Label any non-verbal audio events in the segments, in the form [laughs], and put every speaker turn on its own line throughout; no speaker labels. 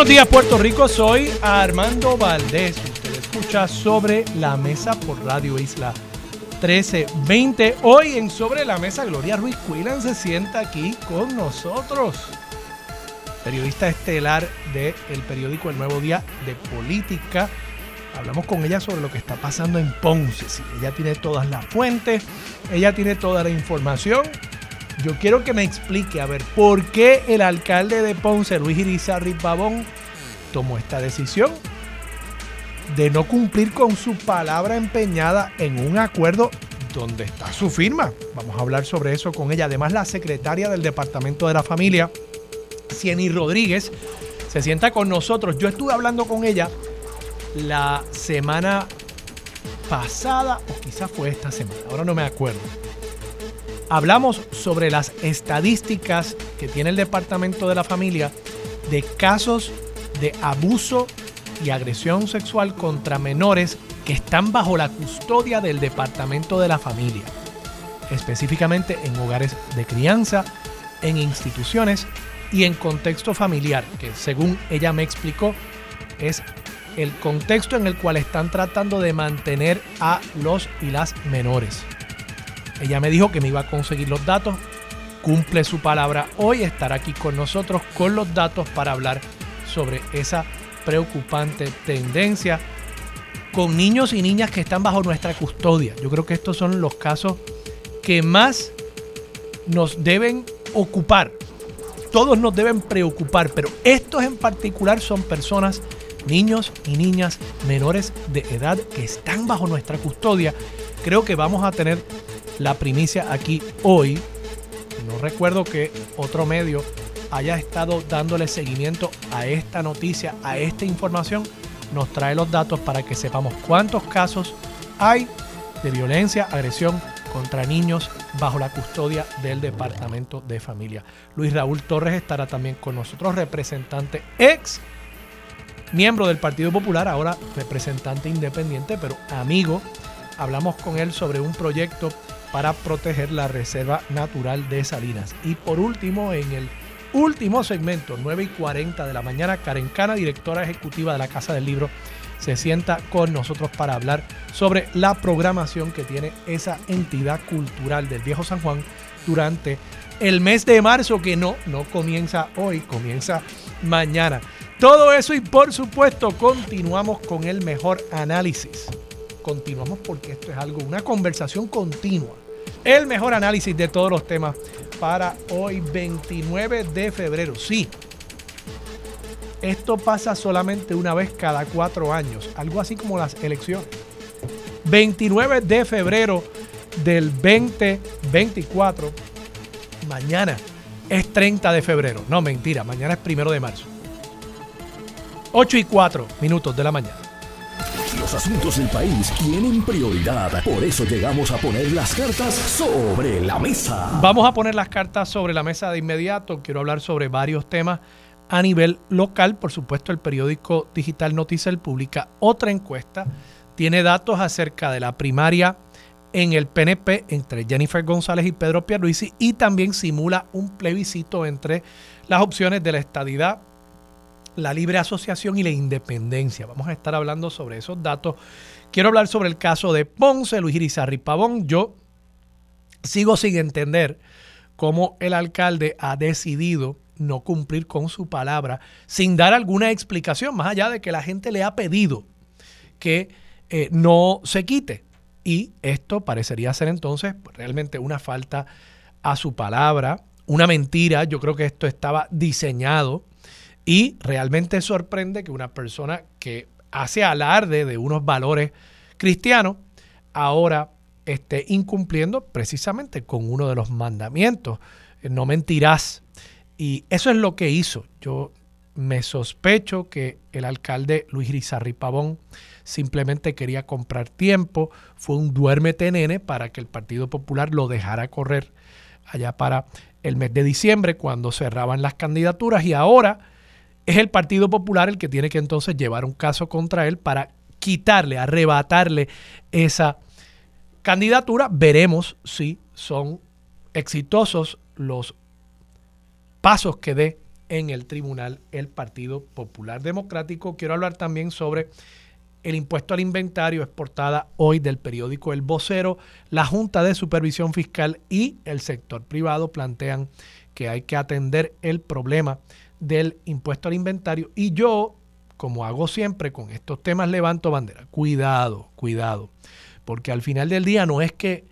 Buenos días Puerto Rico, soy Armando Valdés. Usted escucha sobre la mesa por Radio Isla 1320. Hoy en Sobre la Mesa, Gloria Ruiz Quillan se sienta aquí con nosotros. Periodista estelar del periódico El Nuevo Día de Política. Hablamos con ella sobre lo que está pasando en Ponce. ella tiene todas las fuentes, ella tiene toda la información yo quiero que me explique, a ver, por qué el alcalde de Ponce, Luis Irizarry Pavón, tomó esta decisión de no cumplir con su palabra empeñada en un acuerdo donde está su firma. Vamos a hablar sobre eso con ella. Además, la secretaria del Departamento de la Familia, Cieny Rodríguez, se sienta con nosotros. Yo estuve hablando con ella la semana pasada, o quizás fue esta semana, ahora no me acuerdo hablamos sobre las estadísticas que tiene el Departamento de la Familia de casos de abuso y agresión sexual contra menores que están bajo la custodia del Departamento de la Familia, específicamente en hogares de crianza, en instituciones y en contexto familiar, que según ella me explicó es el contexto en el cual están tratando de mantener a los y las menores. Ella me dijo que me iba a conseguir los datos. Cumple su palabra hoy, estará aquí con nosotros con los datos para hablar sobre esa preocupante tendencia con niños y niñas que están bajo nuestra custodia. Yo creo que estos son los casos que más nos deben ocupar. Todos nos deben preocupar, pero estos en particular son personas, niños y niñas menores de edad que están bajo nuestra custodia. Creo que vamos a tener la primicia aquí hoy. No recuerdo que otro medio haya estado dándole seguimiento a esta noticia, a esta información. Nos trae los datos para que sepamos cuántos casos hay de violencia, agresión contra niños bajo la custodia del Departamento de Familia. Luis Raúl Torres estará también con nosotros, representante ex miembro del Partido Popular, ahora representante independiente, pero amigo. Hablamos con él sobre un proyecto para proteger la Reserva Natural de Salinas. Y por último, en el último segmento, 9 y 40 de la mañana, Karen Cana, directora ejecutiva de la Casa del Libro, se sienta con nosotros para hablar sobre la programación que tiene esa entidad cultural del Viejo San Juan durante el mes de marzo, que no, no comienza hoy, comienza mañana. Todo eso y por supuesto continuamos con el mejor análisis. Continuamos porque esto es algo, una conversación continua el mejor análisis de todos los temas para hoy 29 de febrero. Sí, esto pasa solamente una vez cada cuatro años, algo así como las elecciones. 29 de febrero del 2024. Mañana es 30 de febrero. No, mentira, mañana es primero de marzo. 8 y 4 minutos de la mañana.
Los asuntos del país tienen prioridad. Por eso llegamos a poner las cartas sobre la mesa.
Vamos a poner las cartas sobre la mesa de inmediato. Quiero hablar sobre varios temas a nivel local. Por supuesto, el periódico digital Noticias publica otra encuesta. Tiene datos acerca de la primaria en el PNP entre Jennifer González y Pedro Pierluisi y también simula un plebiscito entre las opciones de la estadidad la libre asociación y la independencia. Vamos a estar hablando sobre esos datos. Quiero hablar sobre el caso de Ponce, Luis Irizarri Pavón. Yo sigo sin entender cómo el alcalde ha decidido no cumplir con su palabra sin dar alguna explicación, más allá de que la gente le ha pedido que eh, no se quite. Y esto parecería ser entonces realmente una falta a su palabra, una mentira. Yo creo que esto estaba diseñado y realmente sorprende que una persona que hace alarde de unos valores cristianos ahora esté incumpliendo precisamente con uno de los mandamientos. No mentirás. Y eso es lo que hizo. Yo me sospecho que el alcalde Luis Rizarri Pavón simplemente quería comprar tiempo, fue un duérmete nene para que el Partido Popular lo dejara correr allá para el mes de diciembre cuando cerraban las candidaturas y ahora es el Partido Popular el que tiene que entonces llevar un caso contra él para quitarle, arrebatarle esa candidatura. Veremos si son exitosos los pasos que dé en el tribunal el Partido Popular Democrático. Quiero hablar también sobre el impuesto al inventario es portada hoy del periódico El Vocero. La Junta de Supervisión Fiscal y el sector privado plantean que hay que atender el problema del impuesto al inventario. Y yo, como hago siempre con estos temas, levanto bandera. Cuidado, cuidado. Porque al final del día no es que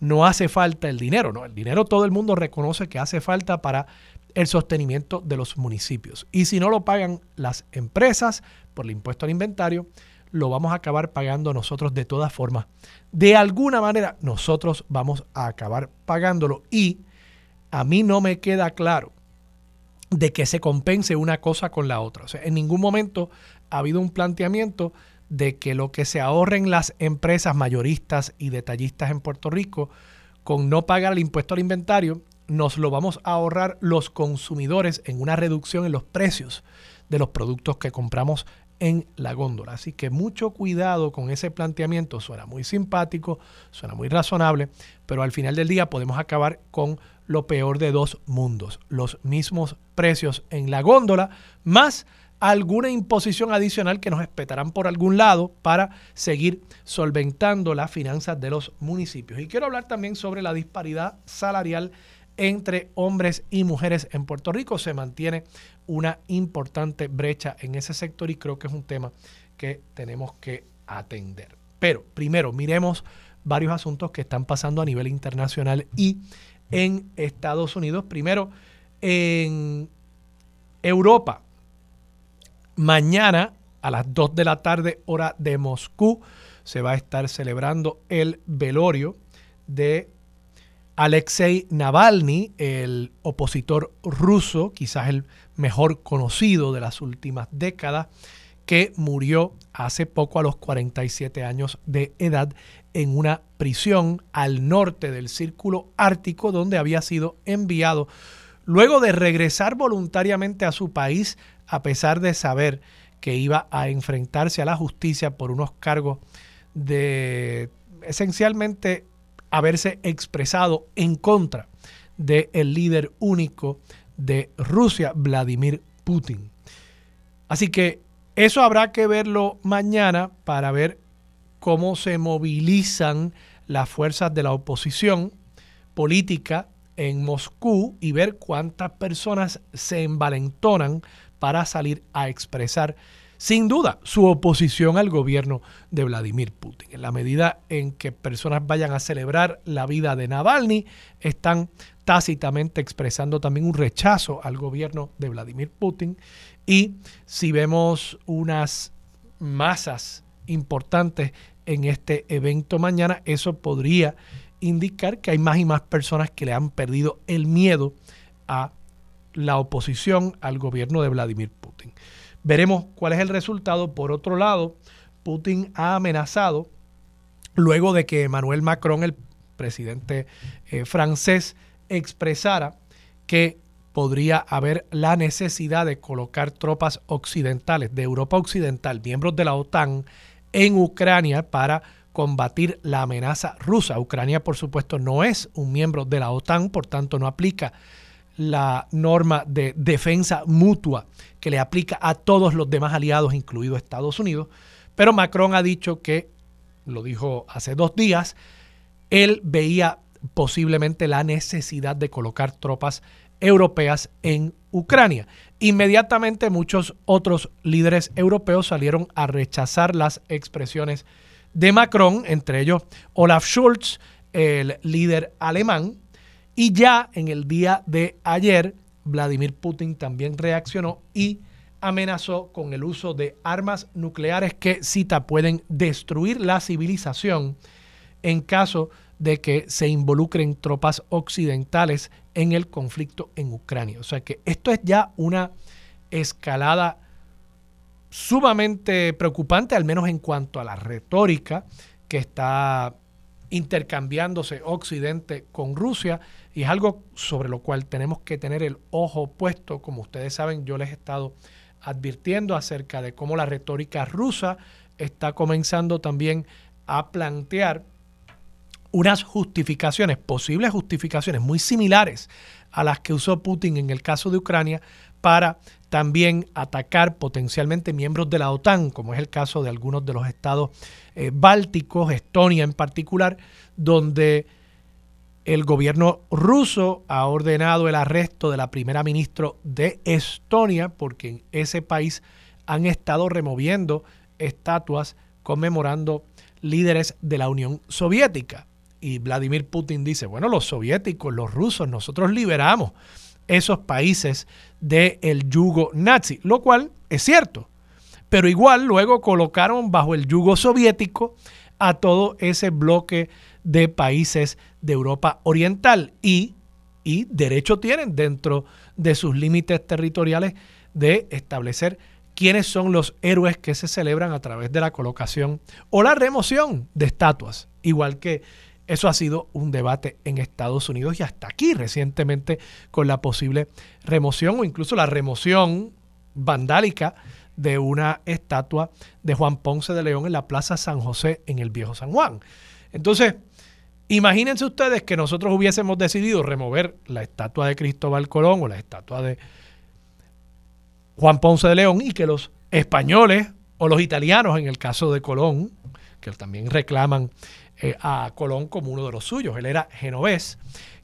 no hace falta el dinero, no. El dinero todo el mundo reconoce que hace falta para el sostenimiento de los municipios. Y si no lo pagan las empresas por el impuesto al inventario, lo vamos a acabar pagando nosotros de todas formas. De alguna manera, nosotros vamos a acabar pagándolo. Y a mí no me queda claro de que se compense una cosa con la otra. O sea, en ningún momento ha habido un planteamiento de que lo que se ahorren las empresas mayoristas y detallistas en Puerto Rico con no pagar el impuesto al inventario, nos lo vamos a ahorrar los consumidores en una reducción en los precios de los productos que compramos en la góndola. Así que mucho cuidado con ese planteamiento. Suena muy simpático, suena muy razonable, pero al final del día podemos acabar con lo peor de dos mundos. Los mismos precios en la góndola más alguna imposición adicional que nos espetarán por algún lado para seguir solventando las finanzas de los municipios. Y quiero hablar también sobre la disparidad salarial entre hombres y mujeres en Puerto Rico. Se mantiene una importante brecha en ese sector y creo que es un tema que tenemos que atender. Pero primero, miremos varios asuntos que están pasando a nivel internacional y en Estados Unidos. Primero, en Europa, mañana a las 2 de la tarde, hora de Moscú, se va a estar celebrando el velorio de Alexei Navalny, el opositor ruso, quizás el mejor conocido de las últimas décadas, que murió hace poco a los 47 años de edad en una prisión al norte del Círculo Ártico donde había sido enviado luego de regresar voluntariamente a su país a pesar de saber que iba a enfrentarse a la justicia por unos cargos de esencialmente haberse expresado en contra del líder único de Rusia, Vladimir Putin. Así que eso habrá que verlo mañana para ver cómo se movilizan las fuerzas de la oposición política en Moscú y ver cuántas personas se envalentonan para salir a expresar sin duda su oposición al gobierno de Vladimir Putin. En la medida en que personas vayan a celebrar la vida de Navalny, están tácitamente expresando también un rechazo al gobierno de Vladimir Putin. Y si vemos unas masas importantes en este evento mañana, eso podría indicar que hay más y más personas que le han perdido el miedo a la oposición al gobierno de Vladimir Putin. Veremos cuál es el resultado. Por otro lado, Putin ha amenazado, luego de que Emmanuel Macron, el presidente eh, francés, expresara que podría haber la necesidad de colocar tropas occidentales de Europa Occidental, miembros de la OTAN, en Ucrania para combatir la amenaza rusa. Ucrania, por supuesto, no es un miembro de la OTAN, por tanto no aplica la norma de defensa mutua que le aplica a todos los demás aliados, incluido Estados Unidos. Pero Macron ha dicho que, lo dijo hace dos días, él veía posiblemente la necesidad de colocar tropas europeas en Ucrania. Inmediatamente muchos otros líderes europeos salieron a rechazar las expresiones de Macron, entre ellos Olaf Scholz, el líder alemán, y ya en el día de ayer Vladimir Putin también reaccionó y amenazó con el uso de armas nucleares que, cita, pueden destruir la civilización en caso de que se involucren tropas occidentales en el conflicto en Ucrania. O sea que esto es ya una escalada sumamente preocupante, al menos en cuanto a la retórica que está intercambiándose Occidente con Rusia y es algo sobre lo cual tenemos que tener el ojo puesto. Como ustedes saben, yo les he estado advirtiendo acerca de cómo la retórica rusa está comenzando también a plantear unas justificaciones, posibles justificaciones muy similares a las que usó Putin en el caso de Ucrania para también atacar potencialmente miembros de la OTAN, como es el caso de algunos de los estados eh, bálticos, Estonia en particular, donde el gobierno ruso ha ordenado el arresto de la primera ministra de Estonia porque en ese país han estado removiendo estatuas conmemorando líderes de la Unión Soviética. Y Vladimir Putin dice, bueno, los soviéticos, los rusos, nosotros liberamos esos países del yugo nazi, lo cual es cierto. Pero igual luego colocaron bajo el yugo soviético a todo ese bloque de países de Europa Oriental y, y derecho tienen dentro de sus límites territoriales de establecer quiénes son los héroes que se celebran a través de la colocación o la remoción de estatuas, igual que eso ha sido un debate en Estados Unidos y hasta aquí recientemente con la posible remoción o incluso la remoción vandálica de una estatua de Juan Ponce de León en la Plaza San José en el Viejo San Juan. Entonces, Imagínense ustedes que nosotros hubiésemos decidido remover la estatua de Cristóbal Colón o la estatua de Juan Ponce de León y que los españoles o los italianos, en el caso de Colón, que también reclaman eh, a Colón como uno de los suyos, él era genovés,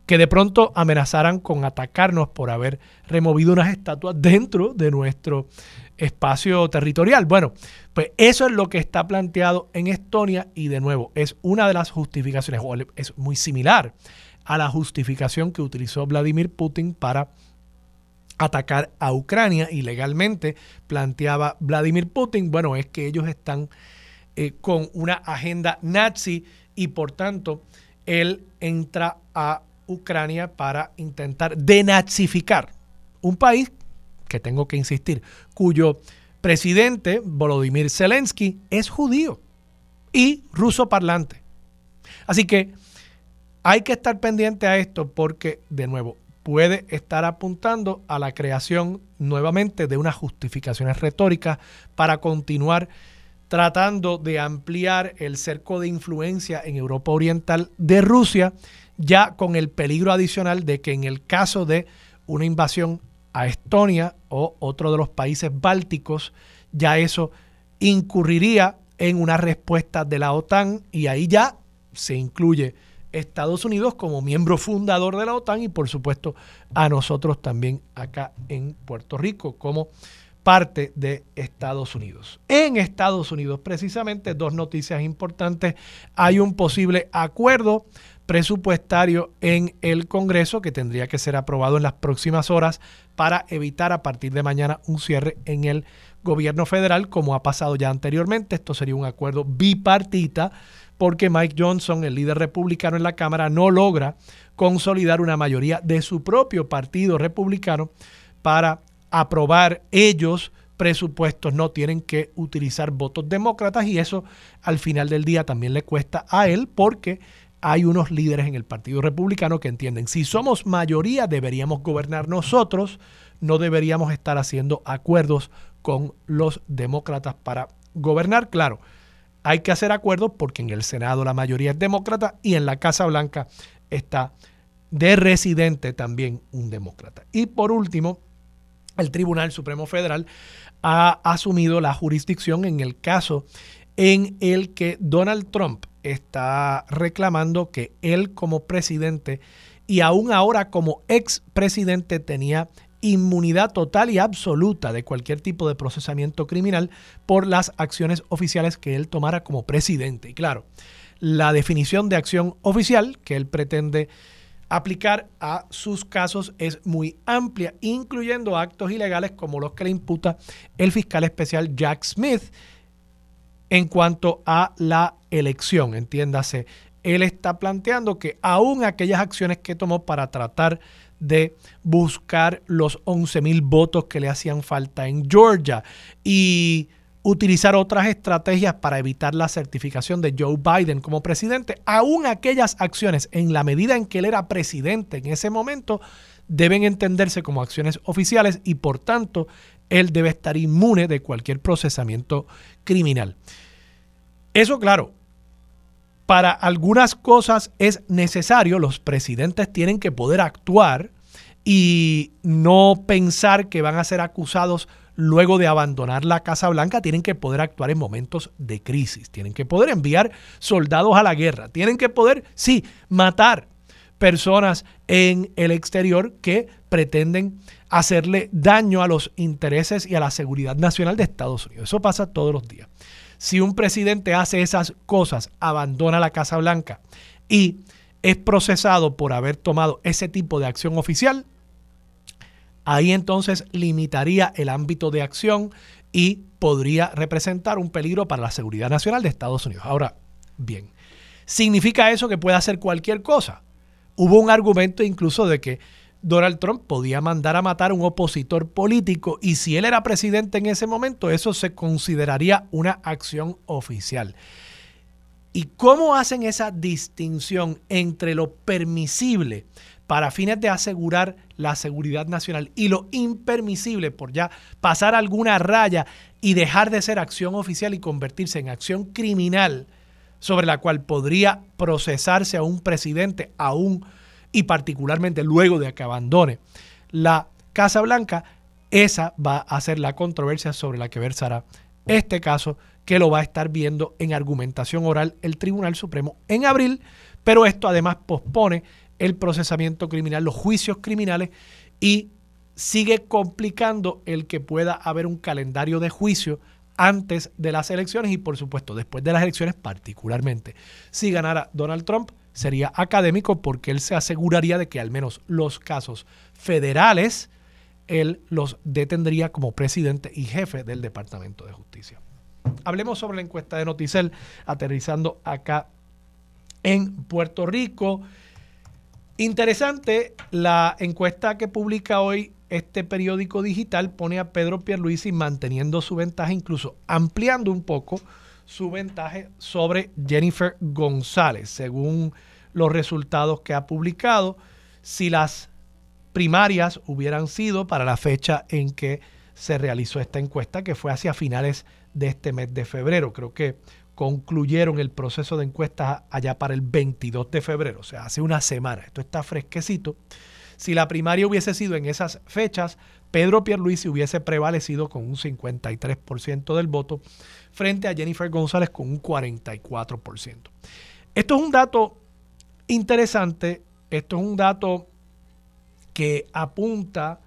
que de pronto amenazaran con atacarnos por haber removido unas estatuas dentro de nuestro espacio territorial. Bueno, pues eso es lo que está planteado en Estonia y de nuevo es una de las justificaciones, o es muy similar a la justificación que utilizó Vladimir Putin para atacar a Ucrania ilegalmente, planteaba Vladimir Putin, bueno, es que ellos están eh, con una agenda nazi y por tanto él entra a Ucrania para intentar denazificar un país que tengo que insistir, cuyo presidente, Volodymyr Zelensky, es judío y ruso parlante. Así que hay que estar pendiente a esto porque, de nuevo, puede estar apuntando a la creación nuevamente de unas justificaciones retóricas para continuar tratando de ampliar el cerco de influencia en Europa Oriental de Rusia, ya con el peligro adicional de que en el caso de una invasión a Estonia o otro de los países bálticos, ya eso incurriría en una respuesta de la OTAN y ahí ya se incluye Estados Unidos como miembro fundador de la OTAN y por supuesto a nosotros también acá en Puerto Rico como parte de Estados Unidos. En Estados Unidos, precisamente, dos noticias importantes. Hay un posible acuerdo presupuestario en el Congreso que tendría que ser aprobado en las próximas horas para evitar a partir de mañana un cierre en el gobierno federal, como ha pasado ya anteriormente. Esto sería un acuerdo bipartita porque Mike Johnson, el líder republicano en la Cámara, no logra consolidar una mayoría de su propio partido republicano para aprobar ellos presupuestos, no tienen que utilizar votos demócratas y eso al final del día también le cuesta a él porque hay unos líderes en el Partido Republicano que entienden, si somos mayoría deberíamos gobernar nosotros, no deberíamos estar haciendo acuerdos con los demócratas para gobernar. Claro, hay que hacer acuerdos porque en el Senado la mayoría es demócrata y en la Casa Blanca está de residente también un demócrata. Y por último, el Tribunal Supremo Federal ha asumido la jurisdicción en el caso en el que Donald Trump está reclamando que él como presidente y aún ahora como expresidente tenía inmunidad total y absoluta de cualquier tipo de procesamiento criminal por las acciones oficiales que él tomara como presidente. Y claro, la definición de acción oficial que él pretende aplicar a sus casos es muy amplia, incluyendo actos ilegales como los que le imputa el fiscal especial Jack Smith en cuanto a la elección. Entiéndase, él está planteando que aún aquellas acciones que tomó para tratar de buscar los 11 mil votos que le hacían falta en Georgia y utilizar otras estrategias para evitar la certificación de Joe Biden como presidente, aún aquellas acciones en la medida en que él era presidente en ese momento deben entenderse como acciones oficiales y por tanto él debe estar inmune de cualquier procesamiento criminal. Eso claro, para algunas cosas es necesario, los presidentes tienen que poder actuar y no pensar que van a ser acusados luego de abandonar la Casa Blanca, tienen que poder actuar en momentos de crisis, tienen que poder enviar soldados a la guerra, tienen que poder, sí, matar personas en el exterior que pretenden hacerle daño a los intereses y a la seguridad nacional de Estados Unidos. Eso pasa todos los días. Si un presidente hace esas cosas, abandona la Casa Blanca y es procesado por haber tomado ese tipo de acción oficial, ahí entonces limitaría el ámbito de acción y podría representar un peligro para la seguridad nacional de Estados Unidos. Ahora, bien, ¿significa eso que puede hacer cualquier cosa? Hubo un argumento incluso de que Donald Trump podía mandar a matar a un opositor político y si él era presidente en ese momento, eso se consideraría una acción oficial. ¿Y cómo hacen esa distinción entre lo permisible para fines de asegurar la seguridad nacional y lo impermisible por ya pasar alguna raya y dejar de ser acción oficial y convertirse en acción criminal sobre la cual podría procesarse a un presidente, a un y particularmente luego de que abandone la Casa Blanca, esa va a ser la controversia sobre la que versará este caso que lo va a estar viendo en argumentación oral el Tribunal Supremo en abril, pero esto además pospone el procesamiento criminal, los juicios criminales y sigue complicando el que pueda haber un calendario de juicio antes de las elecciones y por supuesto después de las elecciones particularmente. Si ganara Donald Trump, sería académico porque él se aseguraría de que al menos los casos federales él los detendría como presidente y jefe del Departamento de Justicia. Hablemos sobre la encuesta de Noticel, aterrizando acá en Puerto Rico. Interesante, la encuesta que publica hoy este periódico digital pone a Pedro Pierluisi manteniendo su ventaja, incluso ampliando un poco su ventaja sobre Jennifer González, según los resultados que ha publicado. Si las primarias hubieran sido para la fecha en que se realizó esta encuesta, que fue hacia finales de este mes de febrero. Creo que concluyeron el proceso de encuestas allá para el 22 de febrero, o sea, hace una semana. Esto está fresquecito. Si la primaria hubiese sido en esas fechas, Pedro Pierluisi hubiese prevalecido con un 53% del voto frente a Jennifer González con un 44%. Esto es un dato interesante, esto es un dato que apunta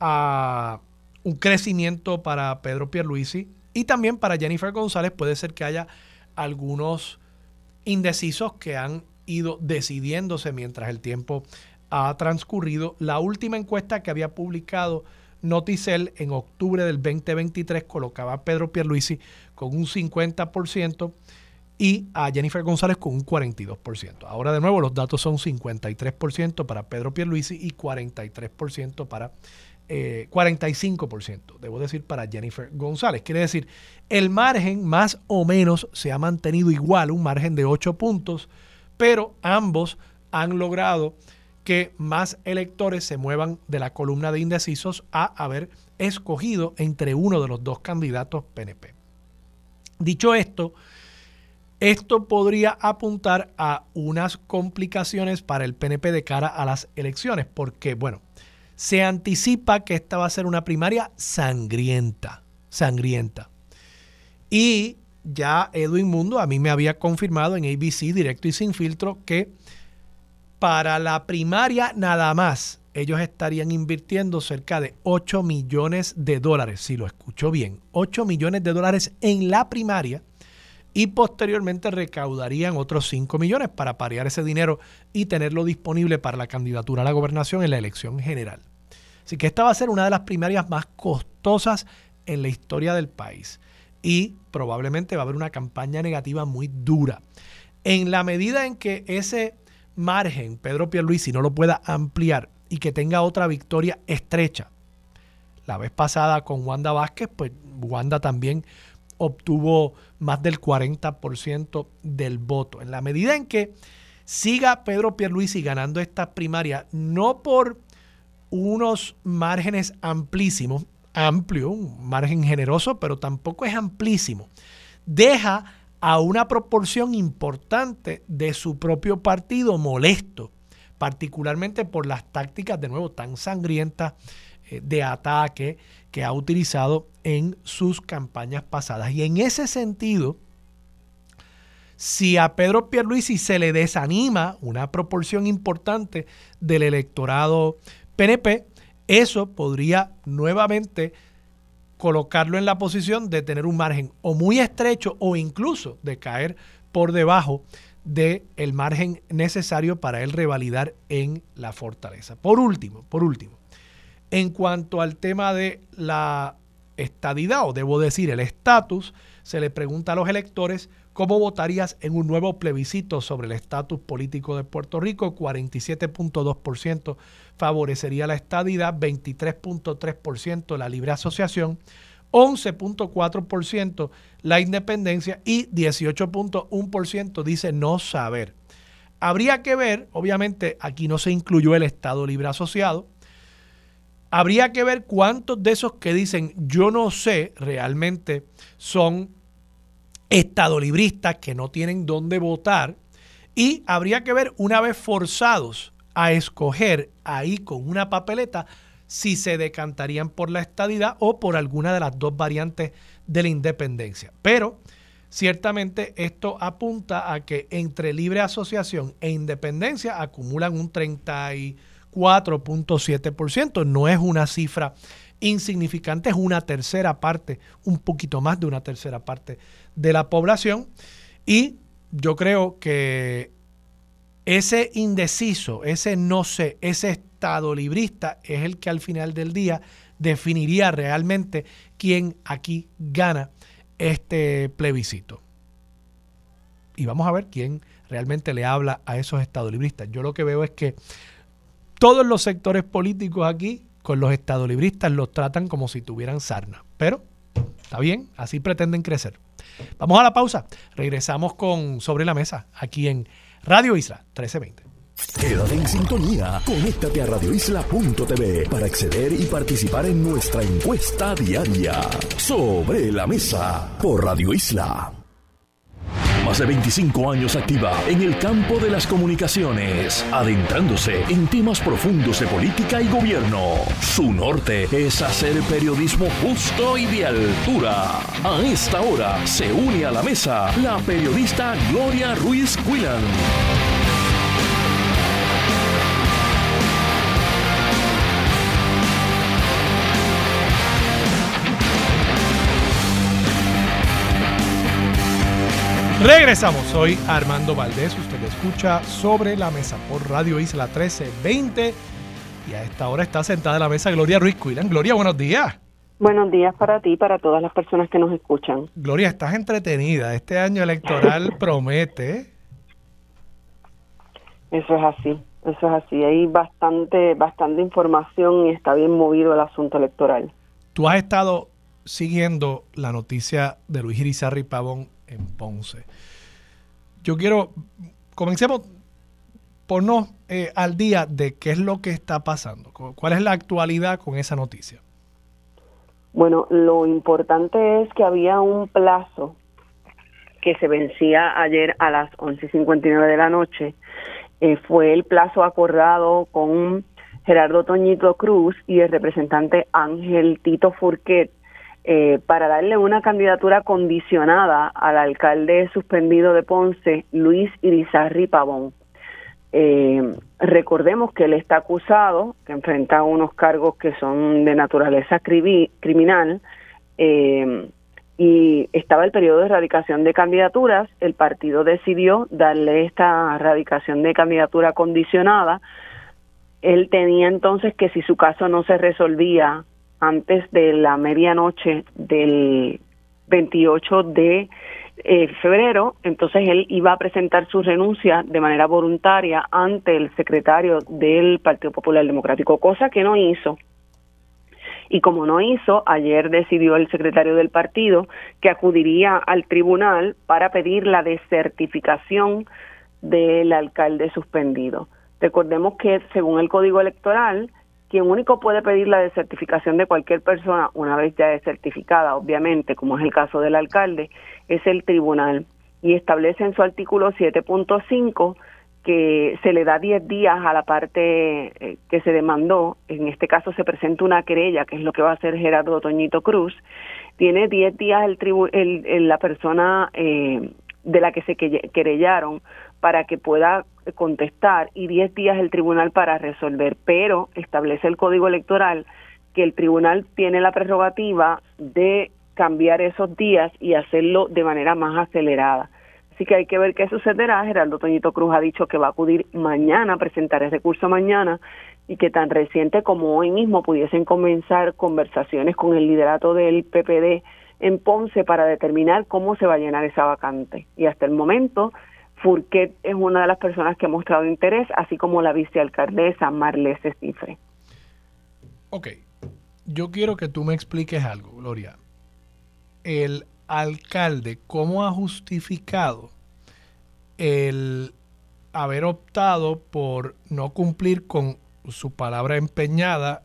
a un crecimiento para Pedro Pierluisi y también para Jennifer González puede ser que haya algunos indecisos que han ido decidiéndose mientras el tiempo ha transcurrido. La última encuesta que había publicado Noticel en octubre del 2023 colocaba a Pedro Pierluisi con un 50% y a Jennifer González con un 42%. Ahora de nuevo los datos son 53% para Pedro Pierluisi y 43% para 45%, eh, debo decir, para Jennifer González. Quiere decir, el margen más o menos se ha mantenido igual, un margen de 8 puntos, pero ambos han logrado que más electores se muevan de la columna de indecisos a haber escogido entre uno de los dos candidatos PNP. Dicho esto, esto podría apuntar a unas complicaciones para el PNP de cara a las elecciones, porque, bueno, se anticipa que esta va a ser una primaria sangrienta, sangrienta. Y ya Edwin Mundo a mí me había confirmado en ABC directo y sin filtro que para la primaria nada más, ellos estarían invirtiendo cerca de 8 millones de dólares, si lo escucho bien, 8 millones de dólares en la primaria y posteriormente recaudarían otros 5 millones para parear ese dinero y tenerlo disponible para la candidatura a la gobernación en la elección general. Así que esta va a ser una de las primarias más costosas en la historia del país y probablemente va a haber una campaña negativa muy dura. En la medida en que ese margen Pedro Pierluisi no lo pueda ampliar y que tenga otra victoria estrecha. La vez pasada con Wanda Vázquez, pues Wanda también obtuvo más del 40% del voto. En la medida en que siga Pedro Pierluisi ganando estas primarias, no por unos márgenes amplísimos, amplio, un margen generoso, pero tampoco es amplísimo, deja a una proporción importante de su propio partido molesto, particularmente por las tácticas, de nuevo, tan sangrientas eh, de ataque que ha utilizado en sus campañas pasadas. Y en ese sentido, si a Pedro Pierluisi se le desanima una proporción importante del electorado PNP, eso podría nuevamente colocarlo en la posición de tener un margen o muy estrecho o incluso de caer por debajo del el margen necesario para él revalidar en la fortaleza. Por último, por último, en cuanto al tema de la estadidad, o debo decir el estatus, se le pregunta a los electores cómo votarías en un nuevo plebiscito sobre el estatus político de Puerto Rico. 47.2% favorecería la estadidad, 23.3% la libre asociación, 11.4% la independencia y 18.1% dice no saber. Habría que ver, obviamente aquí no se incluyó el Estado Libre Asociado, habría que ver cuántos de esos que dicen yo no sé realmente son estadolibristas que no tienen dónde votar y habría que ver una vez forzados a escoger ahí con una papeleta si se decantarían por la estadidad o por alguna de las dos variantes de la independencia. Pero ciertamente esto apunta a que entre libre asociación e independencia acumulan un 34.7%. No es una cifra insignificante, es una tercera parte, un poquito más de una tercera parte de la población. Y yo creo que ese indeciso, ese no sé, ese estado librista es el que al final del día definiría realmente quién aquí gana este plebiscito. Y vamos a ver quién realmente le habla a esos estadolibristas. Yo lo que veo es que todos los sectores políticos aquí con los estadolibristas los tratan como si tuvieran sarna. Pero está bien, así pretenden crecer. Vamos a la pausa. Regresamos con Sobre la Mesa aquí en Radio Isla 1320.
Quédate en sintonía. Conéctate a radioisla.tv para acceder y participar en nuestra encuesta diaria. Sobre la mesa por Radio Isla. Más de 25 años activa en el campo de las comunicaciones, adentrándose en temas profundos de política y gobierno. Su norte es hacer periodismo justo y de altura. A esta hora se une a la mesa la periodista Gloria Ruiz Quillan.
Regresamos, soy Armando Valdés, usted escucha sobre la mesa por Radio Isla 1320 y a esta hora está sentada en la mesa Gloria Ruiz Cuilan. Gloria, buenos días.
Buenos días para ti y para todas las personas que nos escuchan.
Gloria, estás entretenida, este año electoral [laughs] promete.
Eso es así, eso es así, hay bastante, bastante información y está bien movido el asunto electoral.
Tú has estado siguiendo la noticia de Luis Irizarry Pavón Ponce. Yo quiero, comencemos no eh, al día de qué es lo que está pasando, cuál es la actualidad con esa noticia.
Bueno, lo importante es que había un plazo que se vencía ayer a las 11.59 de la noche. Eh, fue el plazo acordado con Gerardo Toñito Cruz y el representante Ángel Tito Furquet eh, para darle una candidatura condicionada al alcalde suspendido de Ponce, Luis Irizarri Pavón. Eh, recordemos que él está acusado, que enfrenta unos cargos que son de naturaleza criminal, eh, y estaba el periodo de erradicación de candidaturas, el partido decidió darle esta erradicación de candidatura condicionada. Él tenía entonces que si su caso no se resolvía antes de la medianoche del 28 de eh, febrero, entonces él iba a presentar su renuncia de manera voluntaria ante el secretario del Partido Popular Democrático, cosa que no hizo. Y como no hizo, ayer decidió el secretario del partido que acudiría al tribunal para pedir la desertificación del alcalde suspendido. Recordemos que según el Código Electoral, quien único puede pedir la desertificación de cualquier persona una vez ya certificada, obviamente, como es el caso del alcalde, es el tribunal. Y establece en su artículo 7.5 que se le da 10 días a la parte eh, que se demandó, en este caso se presenta una querella, que es lo que va a hacer Gerardo Toñito Cruz, tiene 10 días el, el, la persona eh, de la que se querellaron para que pueda contestar y 10 días el tribunal para resolver, pero establece el código electoral que el tribunal tiene la prerrogativa de cambiar esos días y hacerlo de manera más acelerada. Así que hay que ver qué sucederá. Geraldo Toñito Cruz ha dicho que va a acudir mañana, presentar el recurso mañana y que tan reciente como hoy mismo pudiesen comenzar conversaciones con el liderato del PPD en Ponce para determinar cómo se va a llenar esa vacante. Y hasta el momento, Furquet es una de las personas que ha mostrado interés, así como la vicealcaldesa Marlese Cifre.
Ok, yo quiero que tú me expliques algo, Gloria. El alcalde, ¿cómo ha justificado el haber optado por no cumplir con su palabra empeñada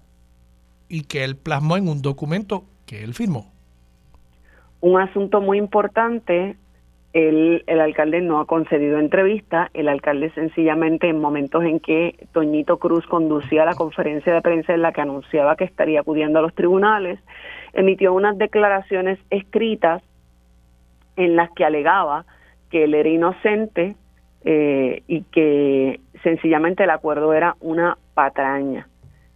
y que él plasmó en un documento que él firmó?
Un asunto muy importante, el, el alcalde no ha concedido entrevista, el alcalde sencillamente en momentos en que Toñito Cruz conducía la conferencia de prensa en la que anunciaba que estaría acudiendo a los tribunales, emitió unas declaraciones escritas en las que alegaba que él era inocente eh, y que sencillamente el acuerdo era una patraña.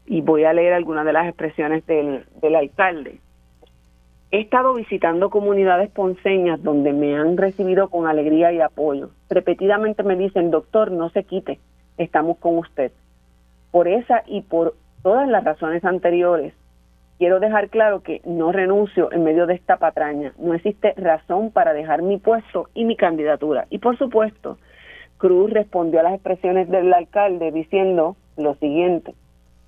Y voy a leer algunas de las expresiones del, del alcalde. He estado visitando comunidades ponceñas donde me han recibido con alegría y apoyo. Repetidamente me dicen, doctor, no se quite, estamos con usted. Por esa y por todas las razones anteriores, quiero dejar claro que no renuncio en medio de esta patraña. No existe razón para dejar mi puesto y mi candidatura. Y por supuesto, Cruz respondió a las expresiones del alcalde diciendo lo siguiente.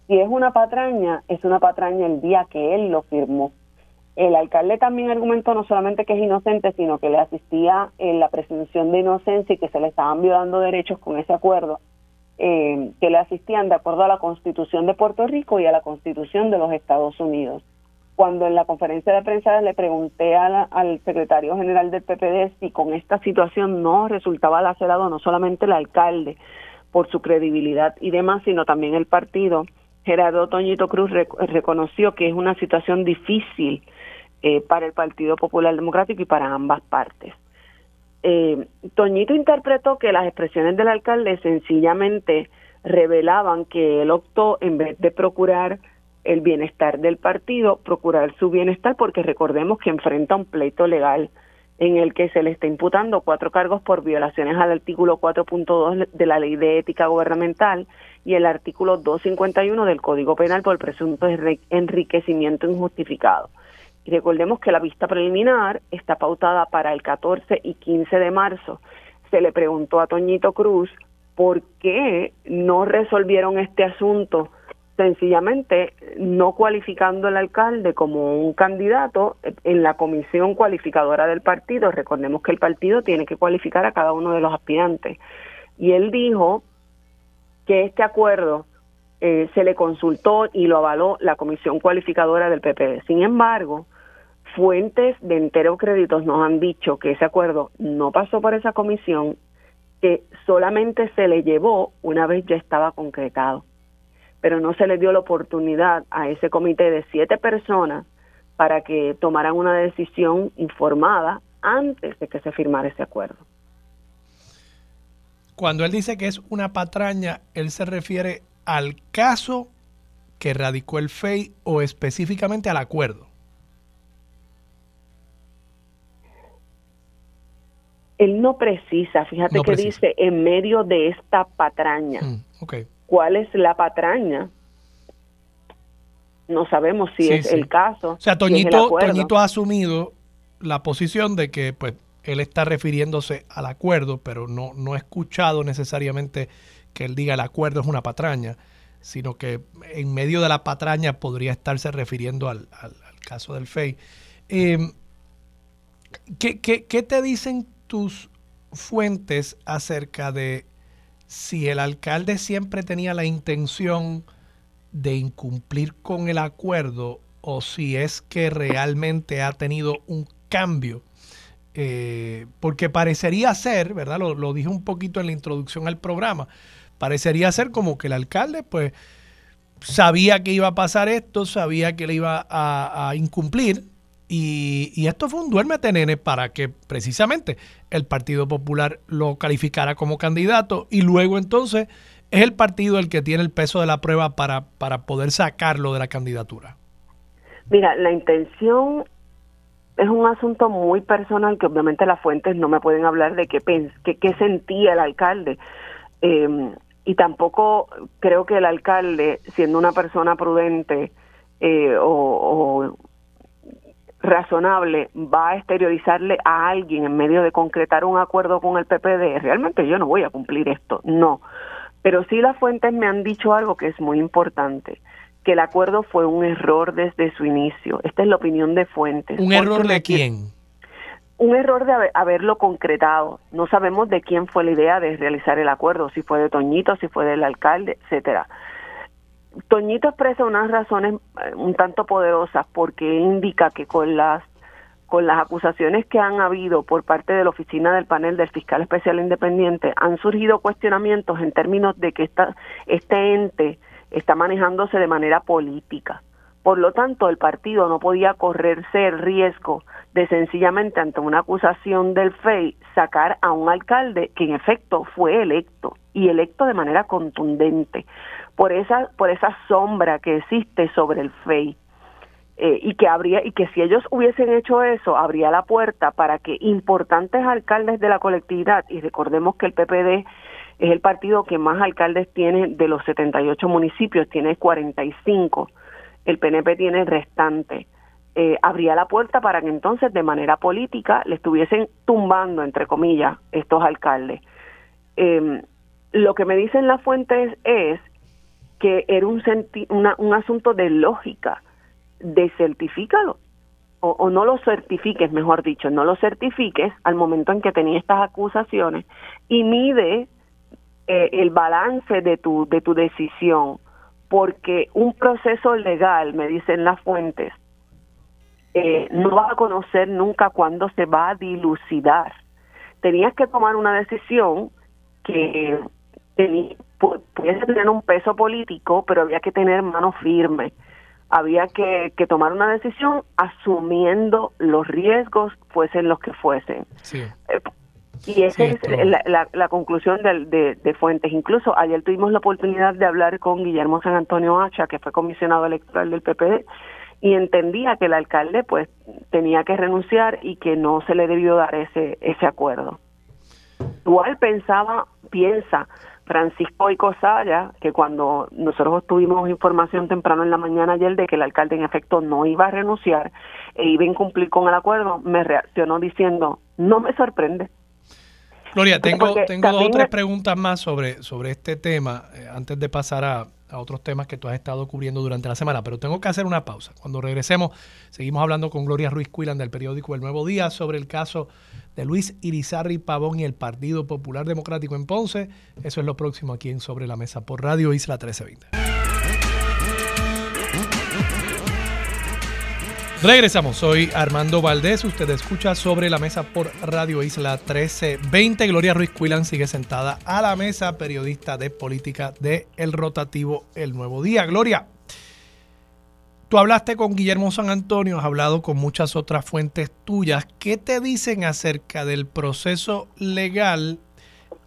Si es una patraña, es una patraña el día que él lo firmó. El alcalde también argumentó no solamente que es inocente, sino que le asistía en la presunción de inocencia y que se le estaban violando derechos con ese acuerdo eh, que le asistían de acuerdo a la Constitución de Puerto Rico y a la Constitución de los Estados Unidos. Cuando en la conferencia de prensa le pregunté al secretario general del PPD si con esta situación no resultaba lacerado no solamente el alcalde por su credibilidad y demás, sino también el partido, Gerardo Toñito Cruz reconoció que es una situación difícil eh, para el Partido Popular Democrático y para ambas partes eh, Toñito interpretó que las expresiones del alcalde sencillamente revelaban que él optó, en vez de procurar el bienestar del partido, procurar su bienestar, porque recordemos que enfrenta un pleito legal en el que se le está imputando cuatro cargos por violaciones al artículo 4.2 de la Ley de Ética Gubernamental y el artículo 251 del Código Penal por presunto enriquecimiento injustificado. Recordemos que la vista preliminar está pautada para el 14 y 15 de marzo. Se le preguntó a Toñito Cruz por qué no resolvieron este asunto sencillamente no cualificando al alcalde como un candidato en la comisión cualificadora del partido. Recordemos que el partido tiene que cualificar a cada uno de los aspirantes. Y él dijo que este acuerdo eh, se le consultó y lo avaló la comisión cualificadora del PPD. Sin embargo, fuentes de entero créditos nos han dicho que ese acuerdo no pasó por esa comisión, que solamente se le llevó una vez ya estaba concretado, pero no se le dio la oportunidad a ese comité de siete personas para que tomaran una decisión informada antes de que se firmara ese acuerdo.
cuando él dice que es una patraña, él se refiere al caso que radicó el FEI o específicamente al acuerdo.
Él no precisa, fíjate que dice en medio de esta patraña. Mm, ¿Cuál es la patraña? No sabemos si es el caso.
O sea, Toñito, Toñito ha asumido la posición de que pues él está refiriéndose al acuerdo, pero no, no he escuchado necesariamente que él diga el acuerdo es una patraña, sino que en medio de la patraña podría estarse refiriendo al, caso del FEI. Em, ¿qué, qué te dicen tus fuentes acerca de si el alcalde siempre tenía la intención de incumplir con el acuerdo o si es que realmente ha tenido un cambio. Eh, porque parecería ser, ¿verdad? Lo, lo, dije un poquito en la introducción al programa, parecería ser como que el alcalde pues sabía que iba a pasar esto, sabía que le iba a incumplir y, esto fue un duérmete, nene, para que precisamente el Partido Popular lo calificara como candidato y luego entonces es el partido el que tiene el peso de la prueba para, para poder sacarlo de la candidatura.
Mira, la intención es un asunto muy personal que obviamente las fuentes no me pueden hablar de qué, qué, sentía el alcalde. Em, y tampoco creo que el alcalde, siendo una persona prudente eh, o razonable va a exteriorizarle a alguien en medio de concretar un acuerdo con el PPD, realmente yo no voy a cumplir esto, no. Pero sí las fuentes me han dicho algo que es muy importante, que el acuerdo fue un error desde su inicio. Esta es la opinión de fuentes.
¿Un error de quién?
Un error de haberlo concretado. No sabemos de quién fue la idea de realizar el acuerdo, si fue de Toñito, si fue del alcalde, etcétera Toñito expresa unas razones eh, un tanto poderosas porque indica que con las con las acusaciones que han habido por parte de la oficina del panel del fiscal especial independiente han surgido cuestionamientos en términos de que esta, este ente está manejándose de manera política. Por lo tanto, el partido no podía correrse el riesgo de sencillamente ante una acusación del FEI sacar a un alcalde que en efecto fue electo y electo de manera contundente por esa por esa sombra que existe sobre el FEI eh, y que habría y que si ellos hubiesen hecho eso habría la puerta para que importantes alcaldes de la colectividad y recordemos que el PPD es el partido que más alcaldes tiene de los 78 municipios tiene 45 el PNP tiene el restante eh, habría la puerta para que entonces de manera política le estuviesen tumbando entre comillas estos alcaldes. Eh, lo que me dicen las fuentes es que era un, un asunto de lógica, de certifícalo. O, no lo certifiques, mejor dicho, no lo certifiques al momento en que tenía estas acusaciones y mide eh, el balance de tu, de tu decisión, porque un proceso legal, me dicen las fuentes, eh, no vas a conocer nunca cuándo se va a dilucidar. Tenías que tomar una decisión que tenía, pudiese tener un peso político, pero había que tener mano firme. Había que, tomar una decisión asumiendo los riesgos, fuesen los que fuesen. Eh, y esa es la, conclusión de, de, Fuentes. Incluso ayer tuvimos la oportunidad de hablar con Guillermo San Antonio Hacha, que fue comisionado electoral del PPD, y entendía que el alcalde pues tenía que renunciar y que no se le debió dar ese, ese acuerdo. Igual pensaba, piensa Francisco y Cosaya, que cuando nosotros tuvimos información temprano en la mañana ayer de que el alcalde en efecto no iba a renunciar e iba a incumplir con el acuerdo, me reaccionó diciendo, no me sorprende.
Gloria, tengo, tengo dos o tres preguntas más sobre, sobre este tema eh, antes de pasar a, a otros temas que tú has estado cubriendo durante la semana, pero tengo que hacer una pausa. Cuando regresemos, seguimos hablando con Gloria Ruiz Cuilan del periódico El Nuevo Día sobre el caso de Luis Irizarri Pavón y el Partido Popular Democrático en Ponce. Eso es lo próximo aquí en Sobre la Mesa por Radio Isla 1320. Regresamos, soy Armando Valdés, usted escucha sobre la mesa por Radio Isla 1320. Gloria Ruiz Cuilan sigue sentada a la mesa, periodista de política de El Rotativo El Nuevo Día. Gloria, tú hablaste con Guillermo San Antonio, has hablado con muchas otras fuentes tuyas. ¿Qué te dicen acerca del proceso legal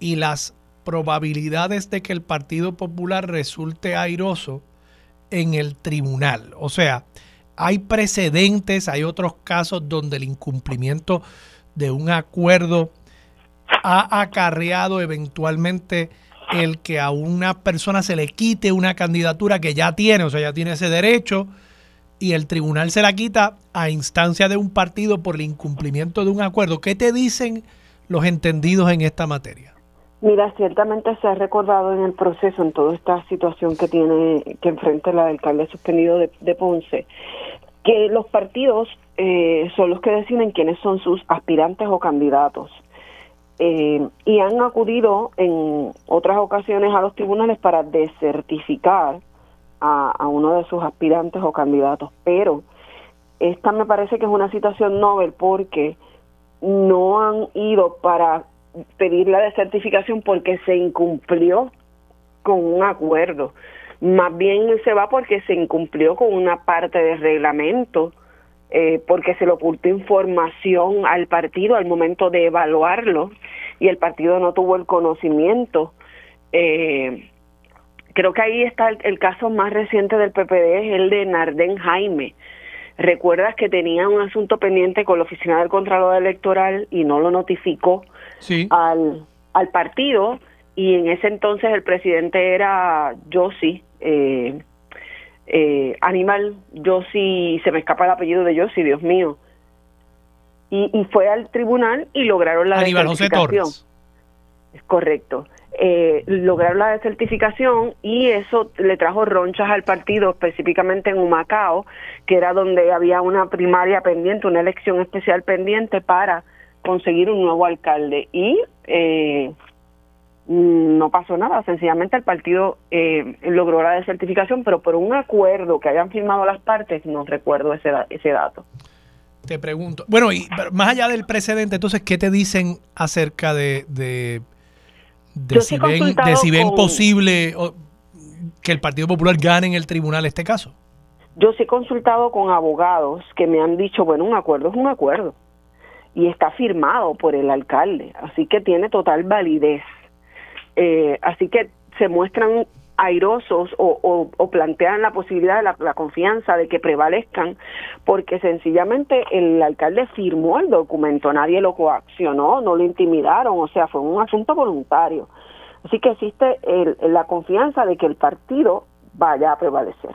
y las probabilidades de que el Partido Popular resulte airoso en el tribunal. O sea, hay precedentes, hay otros casos donde el incumplimiento de un acuerdo ha acarreado eventualmente el que a una persona se le quite una candidatura que ya tiene, o sea, ya tiene ese derecho, y el tribunal se la quita a instancia de un partido por el incumplimiento de un acuerdo. ¿Qué te dicen los entendidos en esta materia?
Mira, ciertamente se ha recordado en el proceso, en toda esta situación que tiene, que enfrenta el alcalde suspendido de, Ponce, que los partidos eh, son los que deciden quiénes son sus aspirantes o candidatos. Eh, y han acudido en otras ocasiones a los tribunales para desertificar a, uno de sus aspirantes o candidatos. Pero esta me parece que es una situación novel porque no han ido para pedir la desertificación porque se incumplió con un acuerdo. Más bien se va porque se incumplió con una parte del reglamento, eh, porque se le ocultó información al partido al momento de evaluarlo y el partido no tuvo el conocimiento. Eh, creo que ahí está el, caso más reciente del PPD, es el de Narden Jaime. Recuerdas que tenía un asunto pendiente con la oficina del Contralor Electoral y no lo notificó al, al partido y en ese entonces el presidente era Yossi, eh, eh, Animal Yossi, se me escapa el apellido de Yossi, Dios mío. Y, y fue al tribunal y lograron la
Aníbal José Torres.
Es correcto. Eh, lograron la desertificación y eso le trajo ronchas al partido, específicamente en Humacao, que era donde había una primaria pendiente, una elección especial pendiente para conseguir un nuevo alcalde. Y eh, no pasó nada, sencillamente el partido eh, logró la desertificación, pero por un acuerdo que hayan firmado las partes, no recuerdo ese, ese dato.
Te pregunto, bueno, y más allá del precedente, entonces, ¿qué te dicen acerca de de si, ven, posible que el Partido Popular gane en el tribunal este caso.
Yo sí he consultado con abogados que me han dicho, bueno, un acuerdo es un acuerdo y está firmado por el alcalde, así que tiene total validez. Eh, así que se muestran airosos o, o, plantean la posibilidad de la, confianza de que prevalezcan, porque sencillamente el alcalde firmó el documento, nadie lo coaccionó, no lo intimidaron, o sea, fue un asunto voluntario. Así que existe la confianza de que el partido vaya a prevalecer.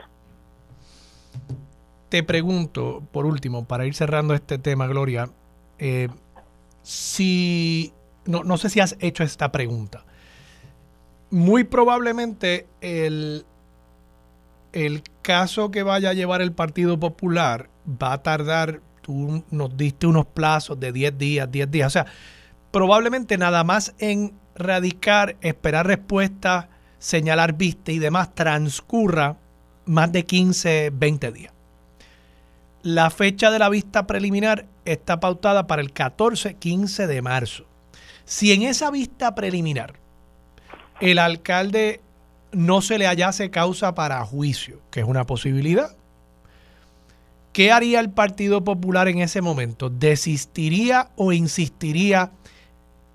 Te pregunto, por último, para ir cerrando este tema, Gloria, eh, si no, no sé si has hecho esta pregunta muy probablemente el, el caso que vaya a llevar el Partido Popular va a tardar, tú nos diste unos plazos de 10 días, 10 días, o sea, probablemente nada más en radicar, esperar respuesta, señalar viste y demás, transcurra más de 15, 20 días. La fecha de la vista preliminar está pautada para el 14, 15 de marzo. Si en esa vista preliminar el alcalde no se le hallase causa para juicio, que es una posibilidad. ¿Qué haría el Partido Popular en ese momento? ¿Desistiría o insistiría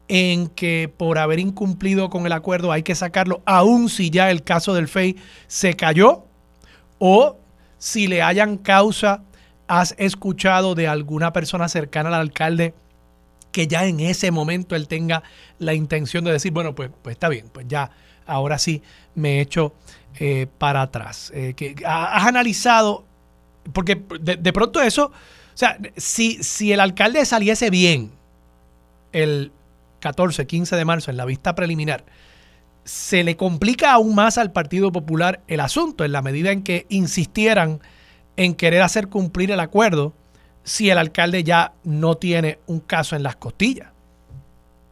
en que por haber incumplido con el acuerdo hay que sacarlo, aun si ya el caso del FEI se cayó? ¿O si le hayan causa, has escuchado de alguna persona cercana al alcalde que ya en ese momento él tenga la intención de decir, bueno, pues, pues está bien, pues ya, ahora sí me echo eh, para atrás. Eh, que has analizado, porque de, pronto eso, o sea, si, si el alcalde saliese bien el 14, 15 de marzo en la vista preliminar, se le complica aún más al Partido Popular el asunto en la medida en que insistieran en querer hacer cumplir el acuerdo si el alcalde ya no tiene un caso en las costillas?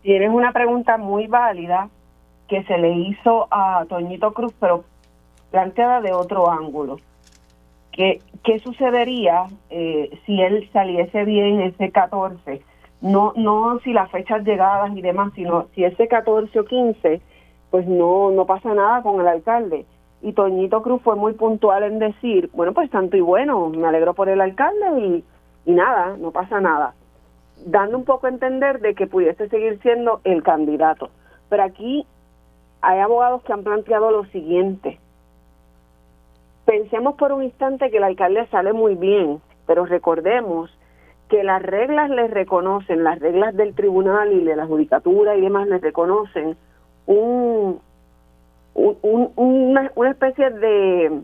Tienes una pregunta muy válida que se le hizo a Toñito Cruz, pero planteada de otro ángulo. ¿Qué, qué sucedería eh, si él saliese bien ese 14? No, no si las fechas llegadas y demás, sino si ese 14 o 15, pues no, no pasa nada con el alcalde. Y Toñito Cruz fue muy puntual en decir, bueno, pues tanto y bueno, me alegro por el alcalde y y nada, no pasa nada, dando un poco a entender de que pudiese seguir siendo el candidato. Pero aquí hay abogados que han planteado lo siguiente. Pensemos por un instante que el alcalde sale muy bien, pero recordemos que las reglas le reconocen, las reglas del tribunal y de la judicatura y demás le reconocen un, una, una especie de,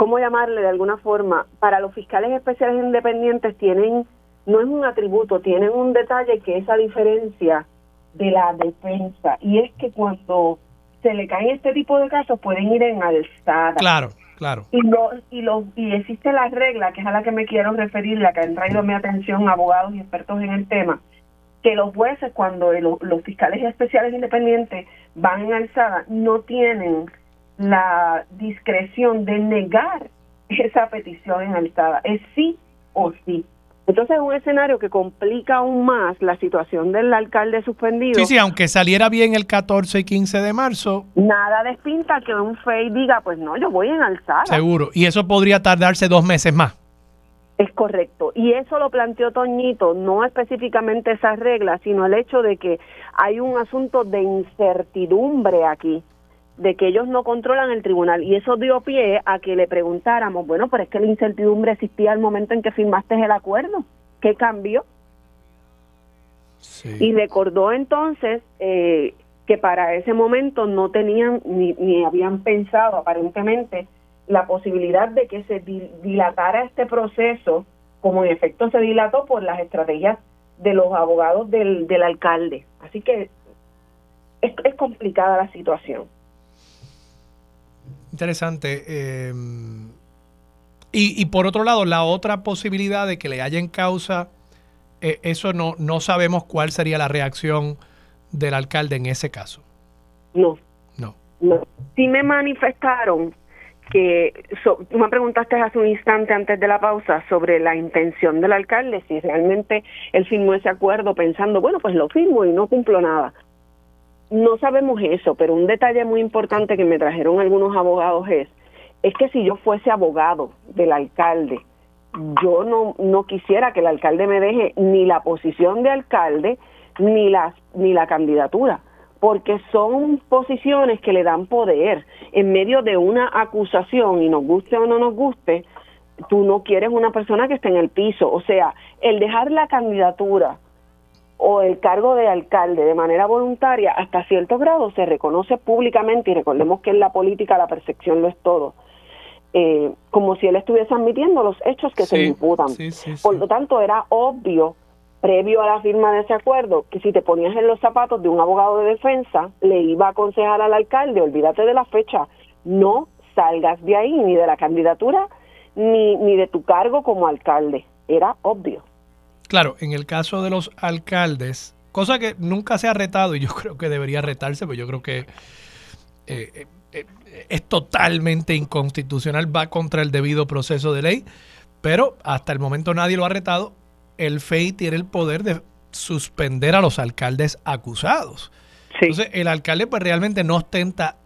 ¿cómo llamarle de alguna forma? Para los fiscales especiales independientes tienen, no es un atributo, tienen un detalle que es a diferencia de la defensa, y es que cuando se le caen este tipo de casos pueden ir en alzada.
Claro, claro.
Y, lo, y, lo, y existe la regla, que es a la que me quiero referir, la que han traído mi atención abogados y expertos en el tema, que los jueces, cuando los fiscales especiales independientes van en alzada, no tienen la discreción de negar esa petición en alzada. Es sí o sí. Entonces es un escenario que complica aún más la situación del alcalde suspendido.
Sí, sí, aunque saliera bien el 14 y 15 de marzo.
Nada despinta que un FEI diga, pues no, yo voy en alzada.
Seguro, y eso podría tardarse dos meses más.
Es correcto. Y eso lo planteó Toñito, no específicamente esas reglas, sino el hecho de que hay un asunto de incertidumbre aquí, de que ellos no controlan el tribunal. Y eso dio pie a que le preguntáramos, bueno, pero es que la incertidumbre existía al momento en que firmaste el acuerdo. ¿Qué cambió? Y recordó entonces eh, que para ese momento no tenían ni, ni habían pensado aparentemente la posibilidad de que se dilatara este proceso, como en efecto se dilató por las estrategias de los abogados del, del alcalde. Así que es, es complicada la situación.
Interesante. Eh, y, y, por otro lado, la otra posibilidad de que le haya en causa, eh, eso no, no sabemos cuál sería la reacción del alcalde en ese caso.
No.
No.
no. Sí me manifestaron que tú me preguntaste hace un instante antes de la pausa sobre la intención del alcalde, si realmente él firmó ese acuerdo pensando, bueno, pues lo firmo y no cumplo nada. No sabemos eso, pero un detalle muy importante que me trajeron algunos abogados es, es que si yo fuese abogado del alcalde, yo no, no quisiera que el alcalde me deje ni la posición de alcalde ni la, ni la candidatura porque son posiciones que le dan poder. En medio de una acusación y nos guste o no nos guste, tú no quieres una persona que esté en el piso, o sea, el dejar la candidatura o el cargo de alcalde de manera voluntaria hasta cierto grado se reconoce públicamente y recordemos que en la política la percepción lo es todo. Eh, como si él estuviese admitiendo los hechos que se le imputan. Por lo tanto, era obvio previo a la firma de ese acuerdo, que si te ponías en los zapatos de un abogado de defensa, le iba a aconsejar al alcalde, olvídate de la fecha, no salgas de ahí, ni de la candidatura, ni, ni de tu cargo como alcalde. Era obvio.
Claro, en el caso de los alcaldes, cosa que nunca se ha retado y yo [laughs] creo que debería retarse, pues yo creo que eh, eh, es totalmente inconstitucional, va contra el debido proceso de ley, pero hasta el momento nadie lo ha retado el FEI tiene el poder de suspender a los alcaldes acusados. Entonces, el alcalde pues realmente no ostenta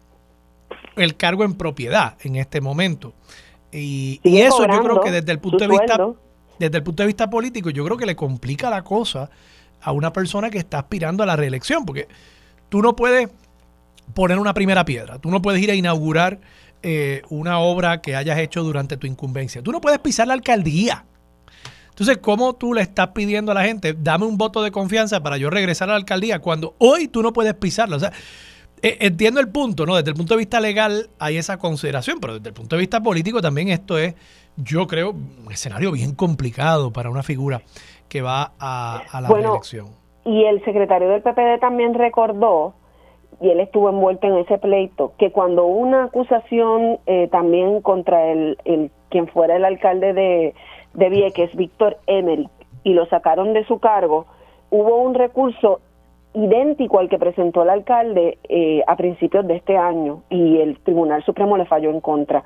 el cargo en propiedad en este momento. Y, eso yo creo que desde el punto de vista desde el punto de vista político, yo creo que le complica la cosa a una persona que está aspirando a la reelección, porque tú no puedes poner una primera piedra, tú no puedes ir a inaugurar eh, una obra que hayas hecho durante tu incumbencia, tú no puedes pisar la alcaldía, entonces, ¿cómo tú le estás pidiendo a la gente, dame un voto de confianza para yo regresar a la alcaldía cuando hoy tú no puedes pisarla? O sea, e, entiendo el punto, ¿no? Desde el punto de vista legal hay esa consideración, pero desde el punto de vista político también esto es, yo creo, un escenario bien complicado para una figura que va a, la reelección.
Y el secretario del PPD también recordó, y él estuvo envuelto en ese pleito, que cuando una acusación eh, también contra el, el quien fuera el alcalde de, de Vieques, Víctor Emery, y lo sacaron de su cargo, hubo un recurso idéntico al que presentó el alcalde eh, a principios de este año y el Tribunal Supremo le falló en contra,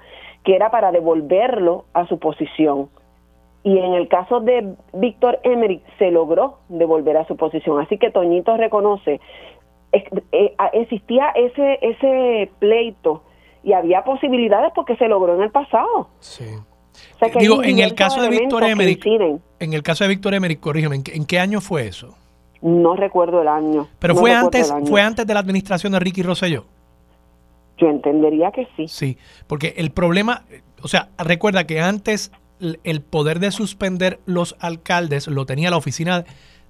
que era para devolverlo a su posición. Y en el caso de Víctor Emery se logró devolver a su posición. Así que Toñito reconoce, eh, existía ese, ese pleito y había posibilidades porque se logró en el pasado.
Sí. Digo, en el caso de Víctor Emery, en el caso de Víctor Emery, corrígeme, ¿en qué, año fue eso?
No recuerdo el año.
Pero fue antes, fue antes de la administración de Ricky Rosselló.
Yo entendería que sí.
Sí, porque el problema, o sea, recuerda que antes el poder de suspender los alcaldes lo tenía la oficina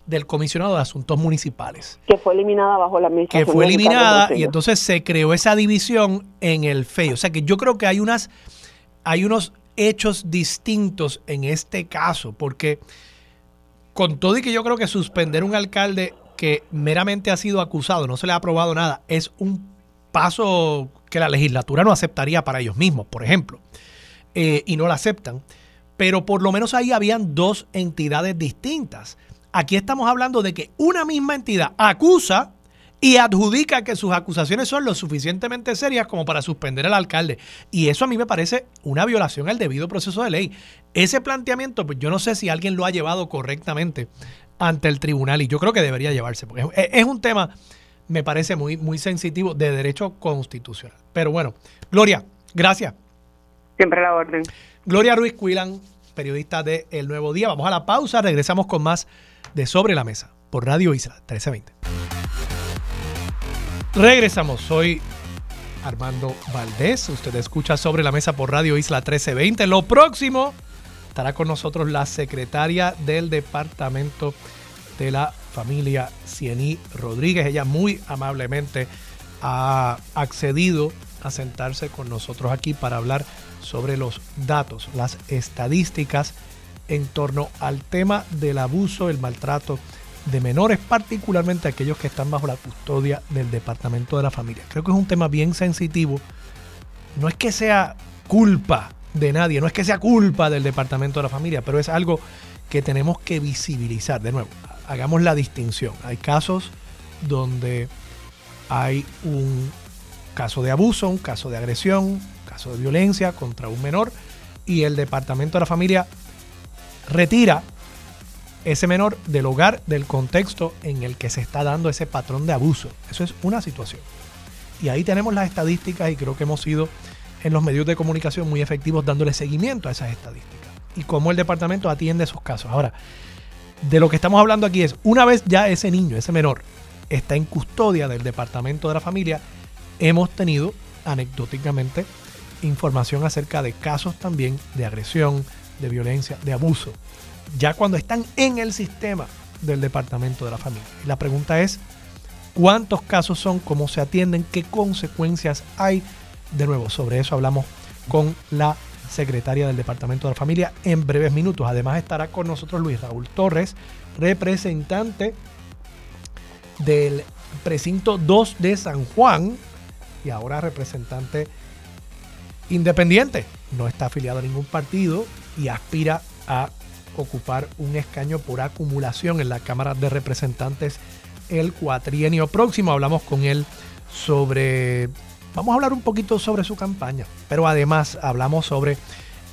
del comisionado de asuntos municipales.
Que fue eliminada bajo la administración.
Que fue eliminada y entonces se creó esa división en el FEI. O sea que yo creo que hay unas, hay unos hechos distintos en este caso, porque con todo y que yo creo que suspender un alcalde que meramente ha sido acusado, no se le ha aprobado nada, es un paso que la legislatura no aceptaría para ellos mismos, por ejemplo, eh, y no la aceptan. Pero por lo menos ahí habían dos entidades distintas. Aquí estamos hablando de que una misma entidad acusa y adjudica que sus acusaciones son lo suficientemente serias como para suspender al alcalde. Y eso a mí me parece una violación al debido proceso de ley. Ese planteamiento, pues yo no sé si alguien lo ha llevado correctamente ante el tribunal y yo creo que debería llevarse, porque es, un tema, me parece muy, muy sensitivo de derecho constitucional. Pero bueno, Gloria, gracias.
Siempre la orden.
Gloria Ruiz Cuilan, periodista de El Nuevo Día. Vamos a la pausa, regresamos con más de Sobre la Mesa por Radio Isla 1320. Regresamos, soy Armando Valdés. Usted escucha sobre la mesa por Radio Isla 1320. Lo próximo estará con nosotros la secretaria del Departamento de la Familia Ciení Rodríguez. Ella muy amablemente ha accedido a sentarse con nosotros aquí para hablar sobre los datos, las estadísticas en torno al tema del abuso, el maltrato de menores, particularmente aquellos que están bajo la custodia del Departamento de la Familia. Creo que es un tema bien sensitivo. No es que sea culpa de nadie, no es que sea culpa del Departamento de la Familia, pero es algo que tenemos que visibilizar. De nuevo, hagamos la distinción. Hay casos donde hay un caso de abuso, un caso de agresión, un caso de violencia contra un menor y el Departamento de la Familia retira ese menor del hogar, del contexto en el que se está dando ese patrón de abuso. Eso es una situación. Y ahí tenemos las estadísticas y creo que hemos sido en los medios de comunicación muy efectivos dándole seguimiento a esas estadísticas y cómo el departamento atiende esos casos. Ahora, de lo que estamos hablando aquí es, una vez ya ese niño, ese menor, está en custodia del departamento de la familia, hemos tenido anecdóticamente información acerca de casos también de agresión, de violencia, de abuso ya cuando están en el sistema del departamento de la familia. Y la pregunta es, ¿cuántos casos son? ¿Cómo se atienden? ¿Qué consecuencias hay? De nuevo, sobre eso hablamos con la secretaria del Departamento de la Familia en breves minutos. Además estará con nosotros Luis Raúl Torres, representante del precinto 2 de San Juan y ahora representante independiente. No está afiliado a ningún partido y aspira a ocupar un escaño por acumulación en la Cámara de Representantes el cuatrienio próximo. Hablamos con él sobre, vamos a hablar un poquito sobre su campaña, pero además hablamos sobre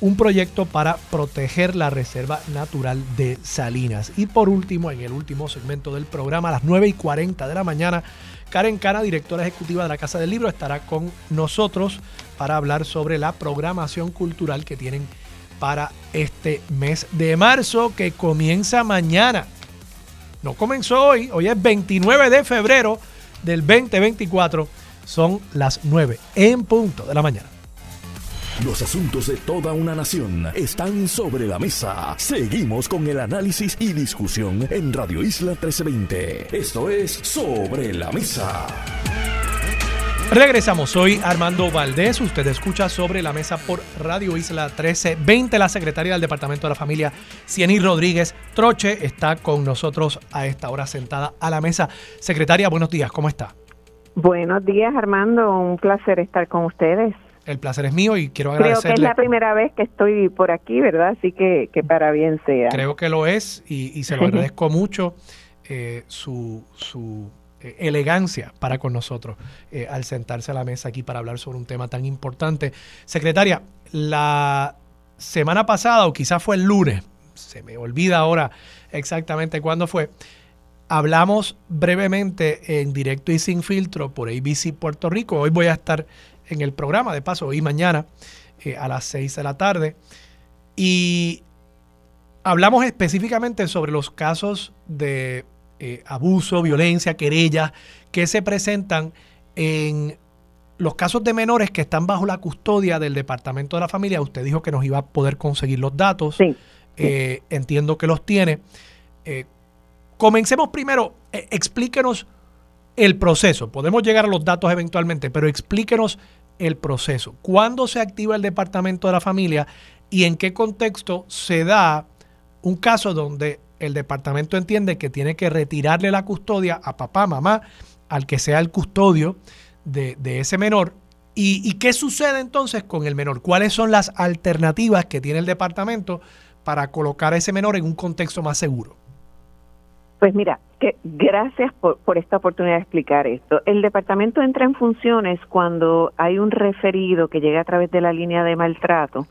un proyecto para proteger la Reserva Natural de Salinas. Y por último, en el último segmento del programa, a las 9 y 40 de la mañana, Karen Cana, directora ejecutiva de la Casa del Libro, estará con nosotros para hablar sobre la programación cultural que tienen para este mes de marzo que comienza mañana. No comenzó hoy, hoy es 29 de febrero del 2024, son las 9 en punto de la mañana.
Los asuntos de toda una nación están sobre la mesa. Seguimos con el análisis y discusión en Radio Isla 1320. Esto es Sobre la Mesa.
Regresamos, soy Armando Valdés, usted escucha sobre la mesa por Radio Isla 1320, la secretaria del Departamento de la Familia, Cieny Rodríguez Troche, está con nosotros a esta hora sentada a la mesa. Secretaria, buenos días, ¿cómo está?
Buenos días, Armando, un placer estar con ustedes.
El placer es mío y quiero agradecerle.
Creo que es la primera vez que estoy por aquí, ¿verdad? Así que, que para bien sea.
Creo que lo es y, se lo [laughs] agradezco mucho eh, su, su eh, elegancia para con nosotros eh, al sentarse a la mesa aquí para hablar sobre un tema tan importante. Secretaria, la semana pasada, o quizás fue el lunes, se me olvida ahora exactamente cuándo fue, hablamos brevemente en directo y sin filtro por ABC Puerto Rico. Hoy voy a estar en el programa, de paso, hoy y mañana eh, a las 6 de la tarde. Y hablamos específicamente sobre los casos de eh, abuso, violencia, querellas que se presentan en los casos de menores que están bajo la custodia del Departamento de la Familia, usted dijo que nos iba a poder conseguir los datos.
Sí.
Eh, entiendo que los tiene. Eh, comencemos primero, eh, explíquenos el proceso. Podemos llegar a los datos eventualmente, pero explíquenos el proceso. ¿Cuándo se activa el Departamento de la Familia y en qué contexto se da un caso donde el departamento entiende que tiene que retirarle la custodia a papá, mamá, al que sea el custodio de, ese menor? ¿Y, ¿Y qué sucede entonces con el menor? ¿Cuáles son las alternativas que tiene el departamento para colocar a ese menor en un contexto más seguro?
Pues mira, que gracias por, por, esta oportunidad de explicar esto. El departamento entra en funciones cuando hay un referido que llega a través de la línea de maltrato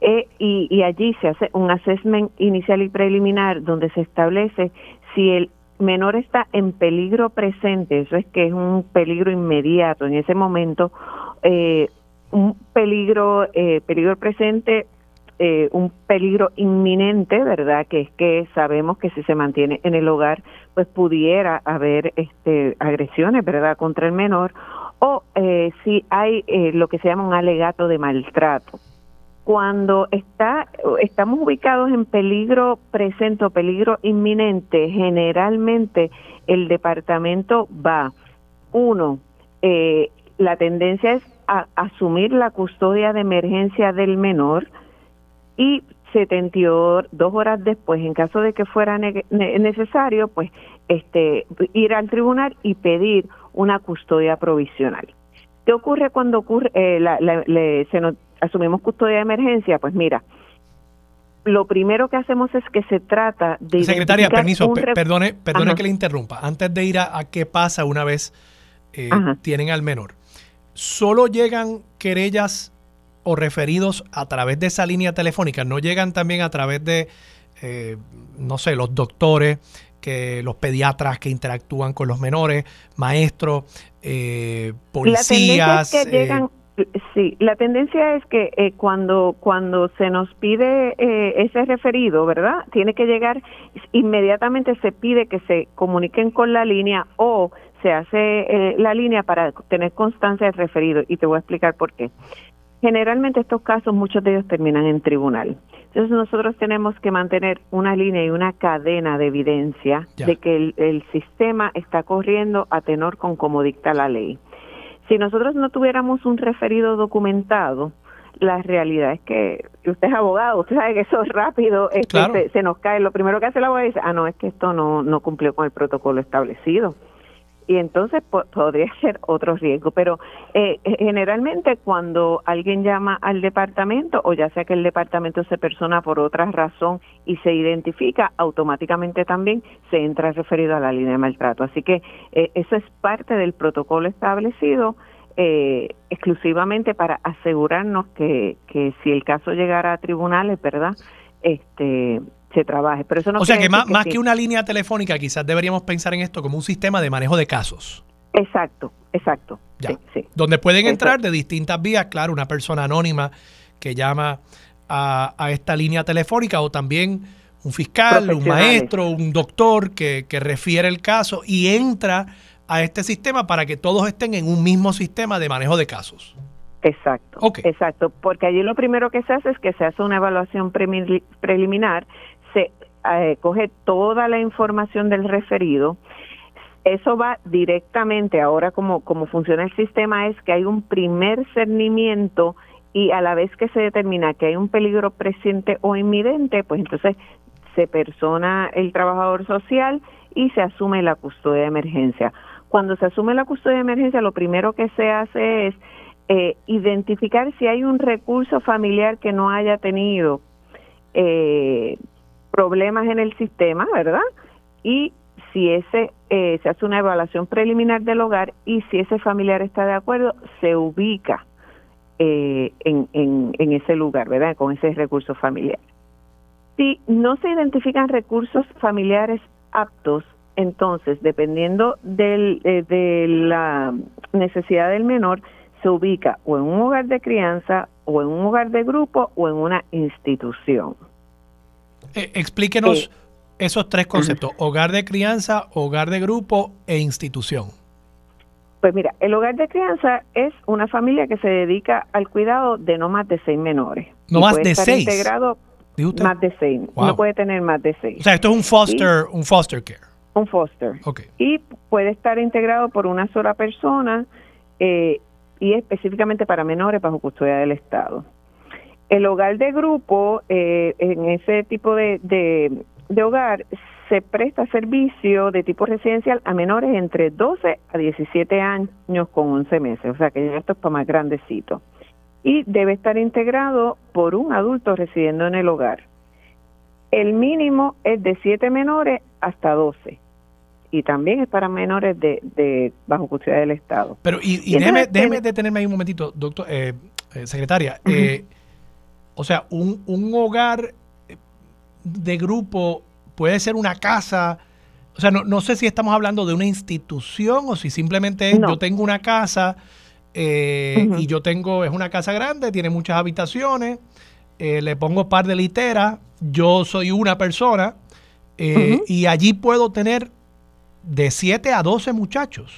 eh, y, allí se hace un assessment inicial y preliminar donde se establece si el menor está en peligro presente, eso es que es un peligro inmediato en ese momento, eh, un peligro, eh, peligro presente eh, un peligro inminente, ¿verdad? Que es que sabemos que si se mantiene en el hogar, pues pudiera haber este, agresiones, ¿verdad? Contra el menor, o eh, si hay eh, lo que se llama un alegato de maltrato. Cuando está, estamos ubicados en peligro presente o peligro inminente, generalmente el departamento va, uno, la tendencia es a asumir la custodia de emergencia del menor, y 72 horas después, en caso de que fuera necesario, pues este ir al tribunal y pedir una custodia provisional. ¿Qué ocurre cuando ocurre eh, se nos, asumimos custodia de emergencia? Pues mira, lo primero que hacemos es que se trata de
secretaria permiso perdone perdone que le interrumpa antes de ir a, qué pasa una vez eh, tienen al menor solo llegan querellas o referidos a través de esa línea telefónica no llegan también a través de, eh, no sé, los doctores, que los pediatras que interactúan con los menores, maestros, eh, policías.
La que eh, sí, la tendencia es que cuando cuando se nos pide ese referido, ¿verdad? Tiene que llegar inmediatamente se pide que se comuniquen con la línea o se hace la línea para tener constancia del referido y te voy a explicar por qué. Generalmente estos casos, muchos de ellos terminan en tribunal. Entonces nosotros tenemos que mantener una línea y una cadena de evidencia de que el, sistema está corriendo a tenor con como dicta la ley. Si nosotros no tuviéramos un referido documentado, la realidad es que usted es abogado, usted sabe que eso es rápido, este, se, nos cae. Lo primero que hace la abogado es, ah, no, es que esto no, no cumplió con el protocolo establecido y entonces podría [laughs] ser otro riesgo. Pero eh, generalmente cuando alguien llama al departamento, o ya sea que el departamento se persona por otra razón y se identifica, automáticamente también se entra referido a la línea de maltrato. Así que eh, eso es parte del protocolo establecido. Eh, exclusivamente para asegurarnos que, que si el caso llegara a tribunales, ¿verdad? Este, se trabaje. Pero eso no
o sea que más, que, más que una línea telefónica, quizás deberíamos pensar en esto como un sistema de manejo de casos.
Exacto, exacto.
Donde pueden entrar de distintas vías, claro, una persona anónima que llama a, esta línea telefónica o también un fiscal, un maestro, un doctor que, que refiere el caso y entra a este sistema para que todos estén en un mismo sistema de manejo de casos.
Exacto, exacto, porque allí lo primero que se hace es que se hace una evaluación preliminar eh, coge toda la información del referido. Eso va directamente, ahora como, como funciona el sistema es que hay un primer cernimiento y a la vez que se determina que hay un peligro presente o inminente, pues entonces se persona el trabajador social y se asume la custodia de emergencia. Cuando se asume la custodia de emergencia, lo primero que se hace es eh, identificar si hay un recurso familiar que no haya tenido eh, problemas en el sistema, ¿verdad? Y si ese eh, se hace una evaluación preliminar del hogar y si ese familiar está de acuerdo, se ubica eh, en, en, ese lugar, ¿verdad? Con ese recurso familiar. Si no se identifican recursos familiares aptos, entonces, dependiendo del, eh, de la necesidad del menor, se ubica o en un hogar de crianza, o en un hogar de grupo, o en una institución.
Eh, explíquenos esos tres conceptos, hogar de crianza, hogar de grupo e institución.
Pues mira, el hogar de crianza es una familia que se dedica al cuidado de no más de seis menores.
No más de seis.
Integrado más de seis. No puede tener más de seis.
O sea, esto es un foster, un foster care.
Un foster.
Okay.
Y puede estar integrado por una sola persona eh, y específicamente para menores bajo custodia del Estado. El hogar de grupo, eh, en ese tipo de, de hogar, se presta servicio de tipo residencial a menores entre 12 a 17 años con 11 meses, o sea que ya esto es para más grandecito. Y debe estar integrado por un adulto residiendo en el hogar. El mínimo es de 7 menores hasta 12 y también es para menores de, bajo custodia del Estado.
Pero, y, déjeme, déjeme, detenerme ahí un momentito, doctor, eh, eh, secretaria. Eh, o sea, un, un hogar de grupo puede ser una casa. O sea, no, no sé si estamos hablando de una institución o si simplemente yo tengo una casa eh, y yo tengo, es una casa grande, tiene muchas habitaciones, eh, le pongo par de literas, yo soy una persona eh, y allí puedo tener de 7 a 12 muchachos.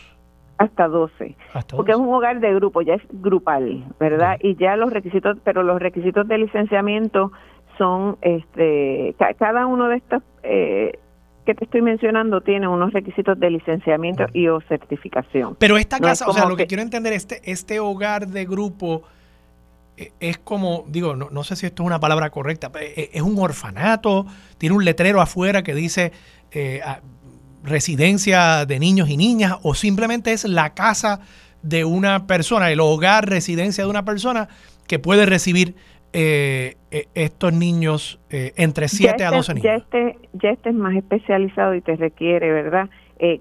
Hasta 12. Porque es un hogar de grupo, ya es grupal, ¿verdad? Y ya los requisitos, pero los requisitos de licenciamiento son, este, cada uno de estos eh, que te estoy mencionando tiene unos requisitos de licenciamiento y o certificación.
Pero esta casa, o sea, lo que, quiero entender, este, este hogar de grupo eh, es como, digo, no, no, sé si esto es una palabra correcta, eh, es un orfanato, tiene un letrero afuera que dice residencia de niños y niñas, o simplemente es la casa de una persona, el hogar, residencia de una persona que puede recibir eh, eh, estos niños eh, entre 7 a 12 este, niños?
Ya este, ya este es más especializado y te requiere, ¿verdad?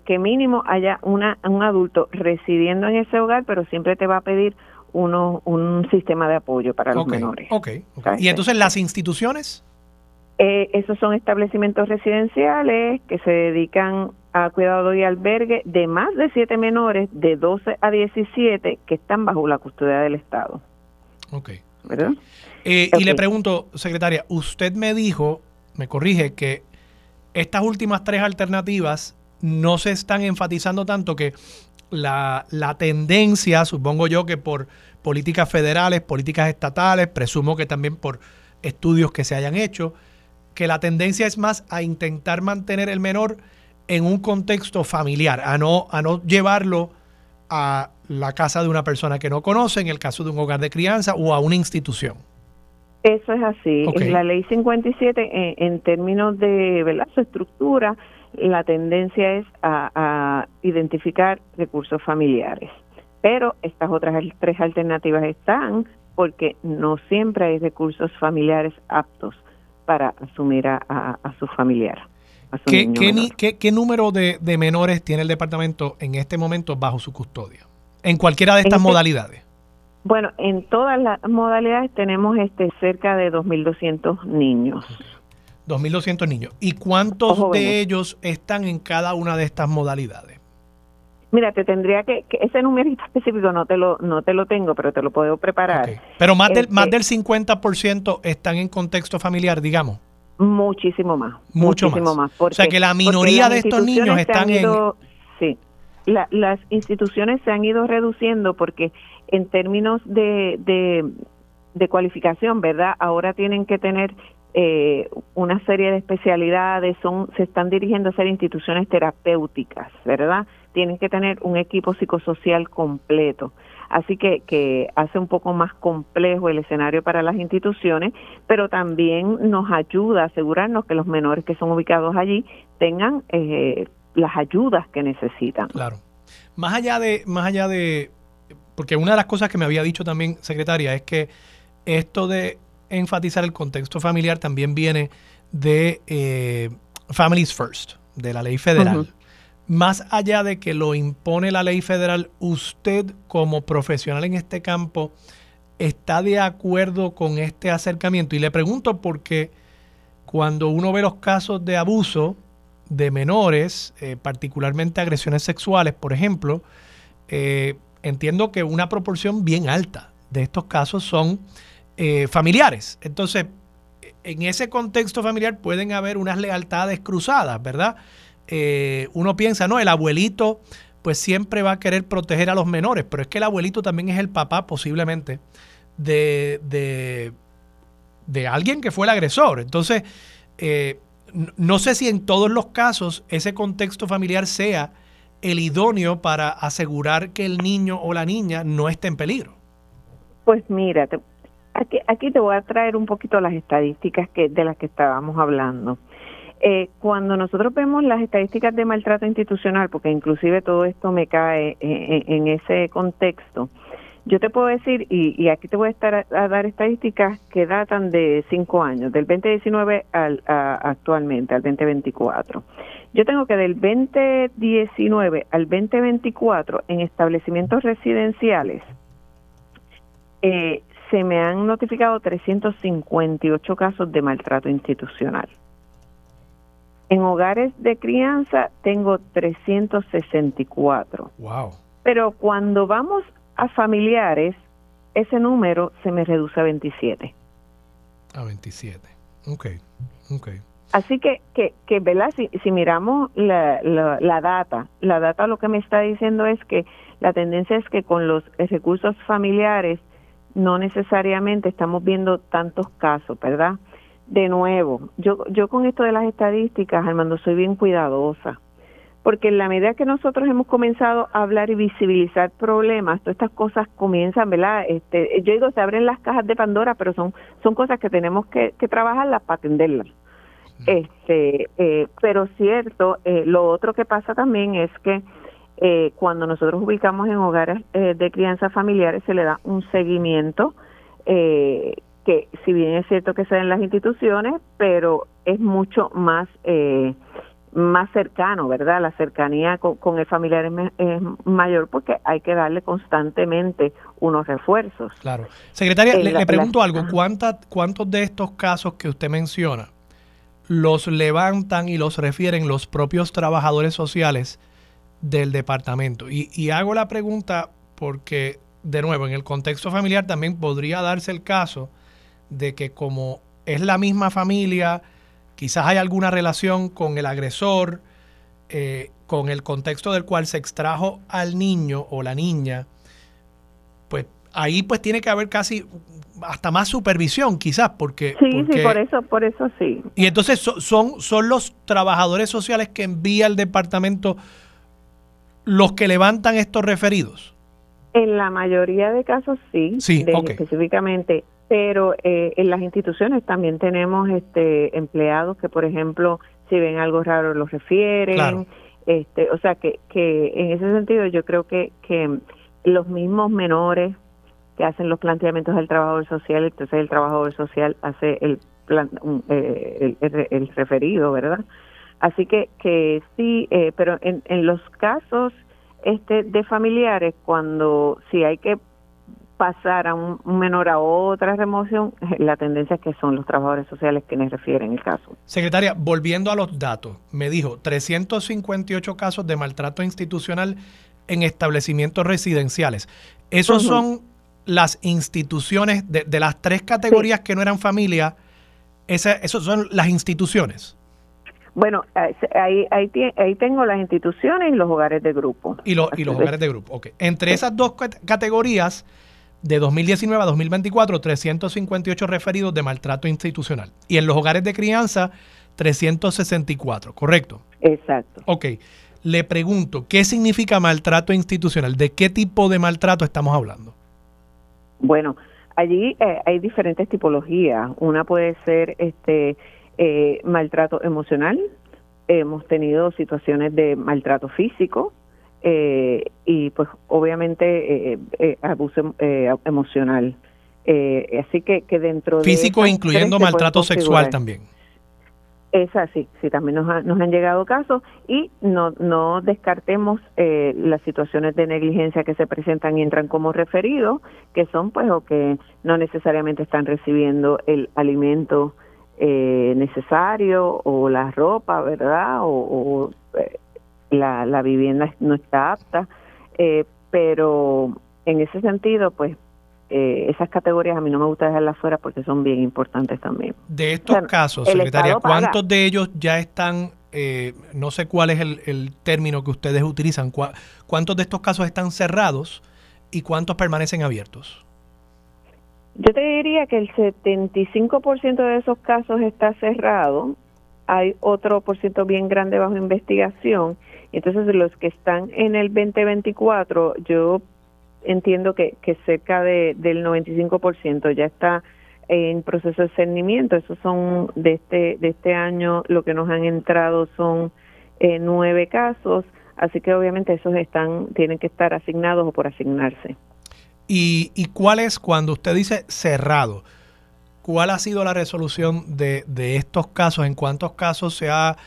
que mínimo haya una, un adulto residiendo en ese hogar, pero siempre te va a pedir uno, un sistema de apoyo para los menores.
Ok, ¿Y entonces las instituciones?
Esos son establecimientos residenciales que se dedican a cuidado y albergue de más de 7 menores de 12 a 17 que están bajo la custodia del Estado.
Ok.
¿Verdad?
Eh, y le pregunto, secretaria, usted me dijo, me corrige, que estas últimas tres alternativas no se están enfatizando tanto que la, la, tendencia, supongo yo que por políticas federales, políticas estatales, presumo que también por estudios que se hayan hecho, que la tendencia es más a intentar mantener el menor en un contexto familiar, a no, a no llevarlo a la casa de una persona que no conoce, en el caso de un hogar de crianza o a una institución.
Eso es así. En la ley 57, en, términos de ¿verdad? su estructura, la tendencia es a, identificar recursos familiares. Pero estas otras tres alternativas están porque no siempre hay recursos familiares aptos para asumir a, su familiar.
¿Qué, número de, menores tiene el departamento en este momento bajo su custodia? En cualquiera de estas este modalidades.
Bueno, en todas las modalidades tenemos este cerca de 2.200 niños.
2.200 niños. ¿Y cuántos de ellos están en cada una de estas modalidades?
Mira, te tendría que, ese numerito [laughs] específico no te lo no te lo tengo, pero te lo puedo preparar.
Pero más del más este del 50% están en contexto familiar, digamos.
Muchísimo más.
Mucho muchísimo más. o sea que la minoría de estos niños están en
Sí. las instituciones se han ido reduciendo porque en términos de, de, cualificación, ¿verdad? Ahora tienen que tener eh, una serie de especialidades, son, se están dirigiendo a ser instituciones terapéuticas, ¿verdad? Tienen que tener un equipo psicosocial completo. Así que, que hace un poco más complejo el escenario para las instituciones, pero también nos ayuda a asegurarnos que los menores que son ubicados allí tengan eh, las ayudas que necesitan.
Claro. Más allá de, más allá de porque una de las cosas que me había dicho también, secretaria, es que esto de enfatizar el contexto familiar también viene de eh, Families First, de la ley federal. Más allá de que lo impone la ley federal, usted como profesional en este campo está de acuerdo con este acercamiento. Y le pregunto porque cuando uno ve los casos de abuso de menores, eh, particularmente agresiones sexuales, por ejemplo, eh, entiendo que una proporción bien alta de estos casos son eh, familiares. Entonces, en ese contexto familiar pueden haber unas lealtades cruzadas, ¿verdad? Eh, uno piensa, no, el abuelito pues siempre va a querer proteger a los menores, pero es que el abuelito también es el papá posiblemente de, de, de alguien que fue el agresor. Entonces, eh, no sé si en todos los casos ese contexto familiar sea el idóneo para asegurar que el niño o la niña no esté en peligro.
Pues mira, aquí, aquí te voy a traer un poquito las estadísticas que de las que estábamos hablando. Eh, cuando nosotros vemos las estadísticas de maltrato institucional, porque inclusive todo esto me cae en, ese contexto, yo te puedo decir, y, aquí te voy a estar a, dar estadísticas que datan de cinco años, del 2019 al, actualmente, al 2024. Yo tengo que del 2019 al 2024 en establecimientos residenciales eh, se me han notificado 358 casos de maltrato institucional. En hogares de crianza tengo 364.
Wow.
Pero cuando vamos a familiares, ese número se me reduce a 27.
A 27. Ok, ok.
Así que, que, que ¿verdad? Si, si miramos la, la, data, la data lo que me está diciendo es que la tendencia es que con los recursos familiares no necesariamente estamos viendo tantos casos, ¿verdad? De nuevo, yo, yo con esto de las estadísticas, Armando, soy bien cuidadosa, porque en la medida que nosotros hemos comenzado a hablar y visibilizar problemas, todas estas cosas comienzan, ¿verdad? Este, yo digo, se abren las cajas de Pandora, pero son, son cosas que tenemos que, que trabajarlas para atenderlas. Este, eh, pero cierto, eh, lo otro que pasa también es que eh, cuando nosotros ubicamos en hogares eh, de crianza familiares se le da un seguimiento eh, que si bien es cierto que se en las instituciones, pero es mucho más más cercano, ¿verdad? La cercanía con, el familiar es, mayor porque hay que darle constantemente unos refuerzos.
Claro. Secretaria, le, pregunto algo. ¿Cuántos de estos casos que usted menciona los levantan y los refieren los propios trabajadores sociales del departamento. Y, hago la pregunta porque, de nuevo, en el contexto familiar también podría darse el caso de que como es la misma familia, quizás hay alguna relación con el agresor, eh, con el contexto del cual se extrajo al niño o la niña, pues ahí pues tiene que haber casi hasta más supervisión quizás porque
sí sí por eso por eso sí
y entonces son son los trabajadores sociales que envía el departamento los que levantan estos referidos?
En la mayoría de casos sí,
sí
específicamente, pero eh, en las instituciones también tenemos este empleados que, por ejemplo, si ven algo raro los refieren. Este, o sea que, que en ese sentido yo creo que, que los mismos menores que hacen los planteamientos del trabajador social, entonces el trabajador social hace el, plan, eh, el referido, ¿verdad? Así que, que sí, eh, pero en, en los casos este, de familiares, cuando si hay que pasar a un, menor a otra remoción, [laughs] la tendencia es que son los trabajadores sociales quienes refieren el caso.
Secretaria, volviendo a los datos, me dijo 358 casos de maltrato institucional en establecimientos residenciales. ¿Esos son las instituciones de, de las tres categorías que no eran familia? ¿Esos son las instituciones?
Bueno, ahí, ahí, ahí tengo las instituciones y los hogares de grupo.
Y, y los hogares de grupo, ok. Entre esas dos categorías, de 2019 a 2024, 358 referidos de maltrato institucional. Y en los hogares de crianza, 364, ¿correcto?
Exacto.
Ok. Le pregunto, ¿qué significa maltrato institucional? ¿De qué tipo de maltrato estamos hablando?
Bueno, allí eh, hay diferentes tipologías. Una puede ser este eh, maltrato emocional, hemos tenido situaciones de maltrato físico eh, y pues obviamente eh, abuso emocional. así que, que dentro
de... Físico incluyendo maltrato sexual también.
Es así, sí, también nos, nos han llegado casos y no, no descartemos las situaciones de negligencia que se presentan y entran como referidos, que son pues o que no necesariamente están recibiendo el alimento eh, necesario o la ropa, ¿verdad? O, eh, la, la, vivienda no está apta, eh, pero en ese sentido, pues eh, esas categorías a mí no me gusta dejarlas fuera porque son bien importantes también.
De estos casos, secretaria, ¿cuántos de ellos ya están, eh, no sé cuál es el, término que ustedes utilizan, cuántos de estos casos están cerrados y cuántos permanecen abiertos?
Yo te diría que el 75% de esos casos está cerrado, hay otro por ciento bien grande bajo investigación, entonces los que están en el 2024, yo entiendo que, que cerca de, del 95% ya está en proceso de cernimiento. Esos son de este, de este año, lo que nos han entrado son eh, nueve casos, así que obviamente esos están, tienen que estar asignados o por asignarse.
¿Y, y cuál es, cuando usted dice cerrado, cuál ha sido la resolución de, de estos casos? ¿En cuántos casos se ha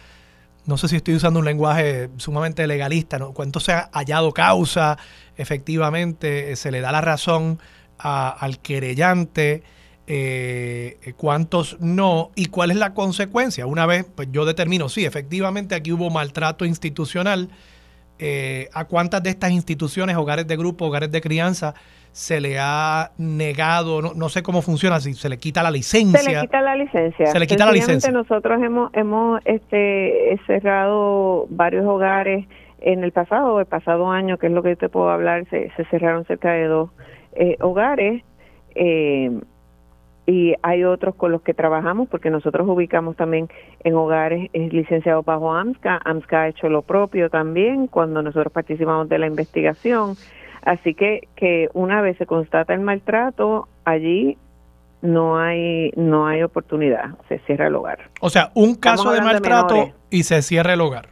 no sé si estoy usando un lenguaje sumamente legalista, ¿no? cuánto se ha hallado causa, efectivamente, eh, se le da la razón al querellante, eh, cuántos no, y cuál es la consecuencia. Una vez, pues yo determino, sí, efectivamente aquí hubo maltrato institucional, eh, a cuántas de estas instituciones, hogares de grupo, hogares de crianza, se le ha negado, no, no, sé cómo funciona, si se le quita la licencia.
Se le quita la licencia.
Se le quita la licencia.
Nosotros hemos, hemos este, cerrado varios hogares en el pasado, el pasado año, que es lo que yo te puedo hablar, se, se cerraron cerca de dos eh, hogares. Eh, y hay otros con los que trabajamos porque nosotros ubicamos también en hogares licenciados bajo AMSCA. AMSCA ha hecho lo propio también cuando nosotros participamos de la investigación. Así que, que una vez se constata el maltrato, allí no hay no hay oportunidad, se cierra el hogar.
O sea, un caso de maltrato y se cierra el hogar.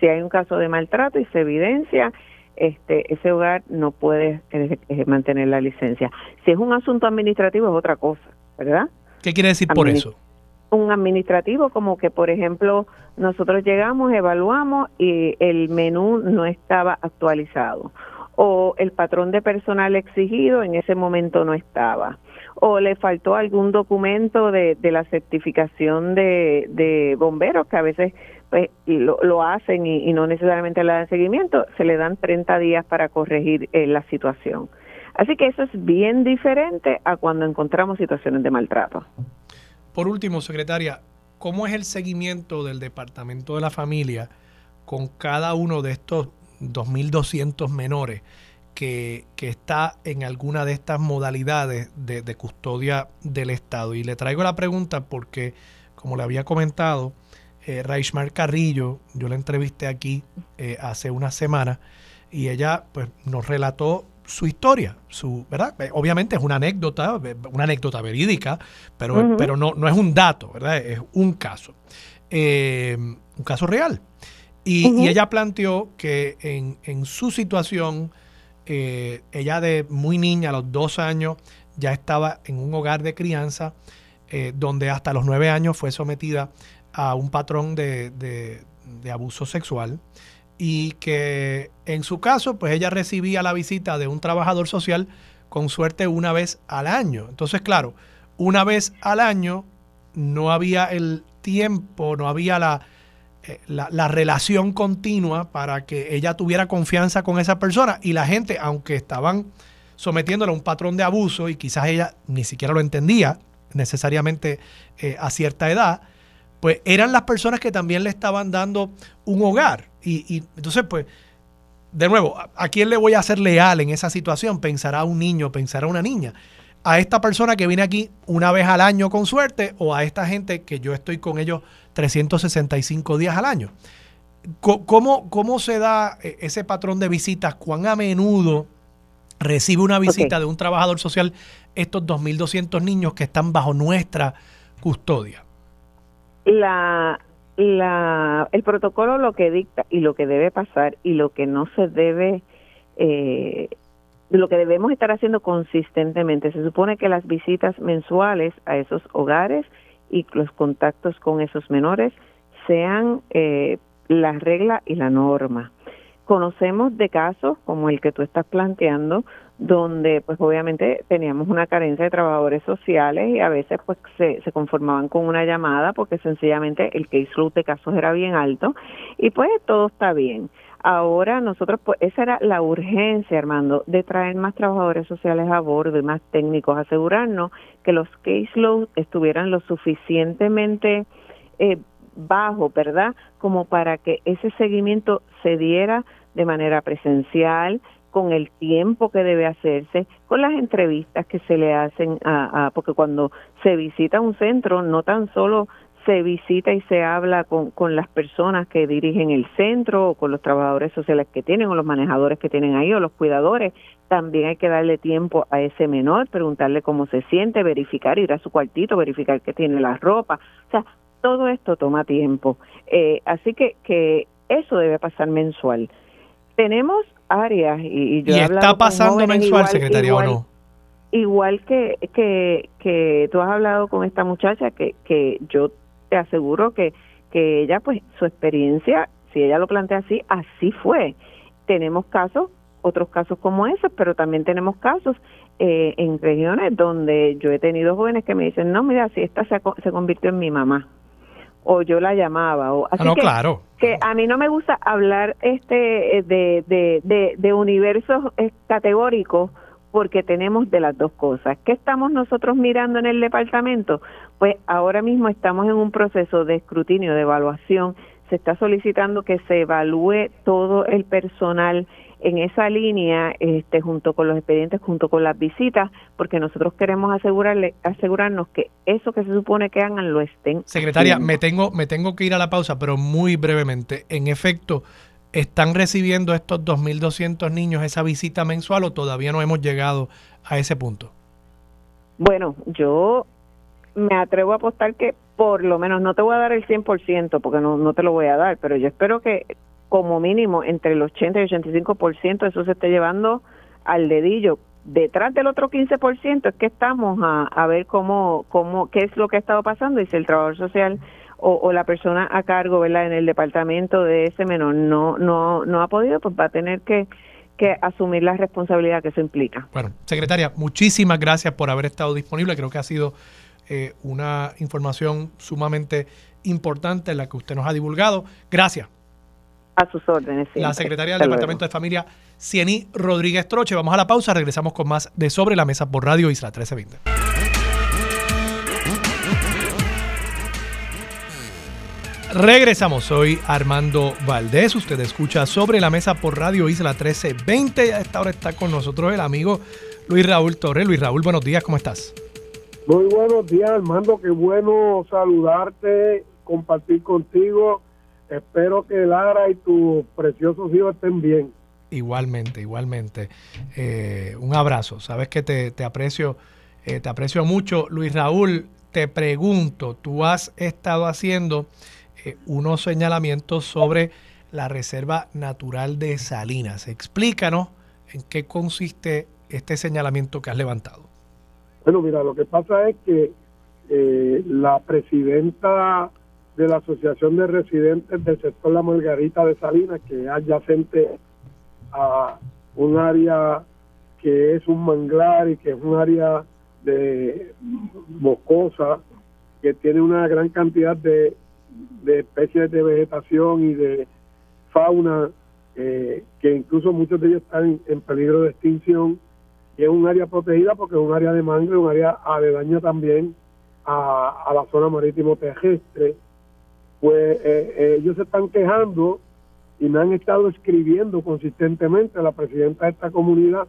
Si hay un caso de maltrato y se evidencia, este ese hogar no puede eh, eh, mantener la licencia. Si es un asunto administrativo es otra cosa, ¿verdad?
¿Qué quiere decir por eso?
Un administrativo como que, por ejemplo, nosotros llegamos, evaluamos y el menú no estaba actualizado o el patrón de personal exigido en ese momento no estaba o le faltó algún documento de, de la certificación de, de, bomberos que a veces pues, lo, lo hacen y, no necesariamente le dan seguimiento, se le dan 30 días para corregir eh, la situación. Así que eso es bien diferente a cuando encontramos situaciones de maltrato.
Por último, secretaria, ¿cómo es el seguimiento del Departamento de la Familia con cada uno de estos 2.200 menores que, está en alguna de estas modalidades de, custodia del Estado. Y le traigo la pregunta porque, como le había comentado, eh, Raishmar Carrillo, yo la entrevisté aquí eh, hace una semana y ella pues, nos relató su historia, su, ¿verdad? Eh, obviamente es una anécdota, eh, una anécdota verídica, pero, pero no, no es un dato, ¿verdad? Es un caso, un caso real. Y, ella planteó que en, su situación, eh, ella de muy niña, a los dos años, ya estaba en un hogar de crianza, eh, donde hasta los nueve años fue sometida a un patrón de, de, abuso sexual y que en su caso, pues ella recibía la visita de un trabajador social con suerte una vez al año. Entonces, claro, una vez al año no había el tiempo, no había la, eh, la, relación continua para que ella tuviera confianza con esa persona y la gente, aunque estaban sometiéndola a un patrón de abuso y quizás ella ni siquiera lo entendía necesariamente eh, a cierta edad, pues eran las personas que también le estaban dando un hogar. Y, y, entonces, pues, de nuevo, ¿a quién le voy a ser leal en esa situación? Pensará un niño, pensará una niña. A esta persona que viene aquí una vez al año con suerte o a esta gente que yo estoy con ellos 365 días al año. ¿Cómo, cómo se da eh, ese patrón de visitas? ¿Cuán a menudo recibe una visita de un trabajador social estos 2.200 niños que están bajo nuestra custodia?
La, la, el protocolo lo que dicta y lo que debe pasar y lo que no se debe, eh, lo que debemos estar haciendo consistentemente. Se supone que las visitas mensuales a esos hogares y los contactos con esos menores sean eh, la regla y la norma. Conocemos de casos como el que tú estás planteando, donde pues obviamente teníamos una carencia de trabajadores sociales y a veces pues se, se conformaban con una llamada porque sencillamente el caseload de casos era bien alto y pues todo está bien. Ahora nosotros, pues esa era la urgencia, Armando, de traer más trabajadores sociales a bordo y más técnicos, asegurarnos que los caseloads estuvieran lo suficientemente eh, bajo, ¿verdad? Como para que ese seguimiento se diera de manera presencial, con el tiempo que debe hacerse, con las entrevistas que se le hacen a, porque cuando se visita un centro no tan solo se visita y se habla con, con las personas que dirigen el centro o con los trabajadores sociales que tienen o los manejadores que tienen ahí o los cuidadores. También hay que darle tiempo a ese menor, preguntarle cómo se siente, verificar, ir a su cuartito, verificar que tiene la ropa. O sea, todo esto toma tiempo. Eh, así que, que eso debe pasar mensual. Tenemos áreas y, yo
¿Y está pasando mensual, secretaria, o no?
Igual que, que, que tú has hablado con esta muchacha, que, que yo te aseguro que, que ella, pues su experiencia, si ella lo plantea así, así fue. Tenemos casos, otros casos como esos, pero también tenemos casos eh, en regiones donde yo he tenido jóvenes que me dicen, no, mira, si esta se, se convirtió en mi mamá o yo la llamaba o así
ah, no,
que,
claro
que a mí no me gusta hablar este de de, de, de universos eh, categóricos porque tenemos de las dos cosas. ¿Qué estamos nosotros mirando en el departamento? Pues ahora mismo estamos en un proceso de escrutinio, de evaluación. Se está solicitando que se evalúe todo el personal en esa línea, este, junto con los expedientes, junto con las visitas, porque nosotros queremos asegurarle, asegurarnos que eso que se supone que hagan lo estén.
Secretaria, me tengo, me tengo que ir a la pausa, pero muy brevemente. En efecto, ¿Están recibiendo estos 2.200 niños esa visita mensual o todavía no hemos llegado a ese punto?
Bueno, yo me atrevo a apostar que por lo menos, no te voy a dar el 100% porque no, no te lo voy a dar, pero yo espero que como mínimo entre el 80 y el 85% eso se esté llevando al dedillo. Detrás del otro 15% es que estamos a, a ver cómo, cómo, qué es lo que ha estado pasando y si el trabajador social o, la persona a cargo, ¿verdad? En el departamento de ese menor no no no ha podido, pues va a tener que que asumir la responsabilidad que eso implica.
Bueno, secretaria, muchísimas gracias por haber estado disponible. Creo que ha sido eh, una información sumamente importante la que usted nos ha divulgado. Gracias.
A sus órdenes.
La secretaria del Departamento de Familia, Ciení Rodríguez Troche. Vamos a la pausa, regresamos con más de Sobre la Mesa por Radio Isla 1320. Regresamos, soy Armando Valdés, usted escucha sobre la mesa por Radio Isla 1320. A esta hora está con nosotros el amigo Luis Raúl Torres. Luis Raúl, buenos días, ¿cómo estás?
Muy buenos días, Armando, qué bueno saludarte, compartir contigo. Espero que Lara y tus preciosos hijos estén bien.
Igualmente, igualmente. Eh, un abrazo, sabes que te, aprecio, eh, te aprecio mucho. Luis Raúl, te pregunto, tú has estado haciendo eh, unos señalamientos sobre la Reserva Natural de Salinas. Explícanos en qué consiste este señalamiento que has levantado.
Bueno, mira, lo que pasa es que eh, la presidenta de la Asociación de Residentes del sector La Margarita de Salinas, que es adyacente a un área que es un manglar y que es un área de boscosa, que tiene una gran cantidad de de especies de vegetación y de fauna eh, que incluso muchos de ellos están en peligro de extinción. Y es un área protegida porque es un área de mangle, un área aledaña también a, la zona marítimo terrestre, pues eh, eh, ellos se están quejando y me han estado escribiendo consistentemente a la presidenta de esta comunidad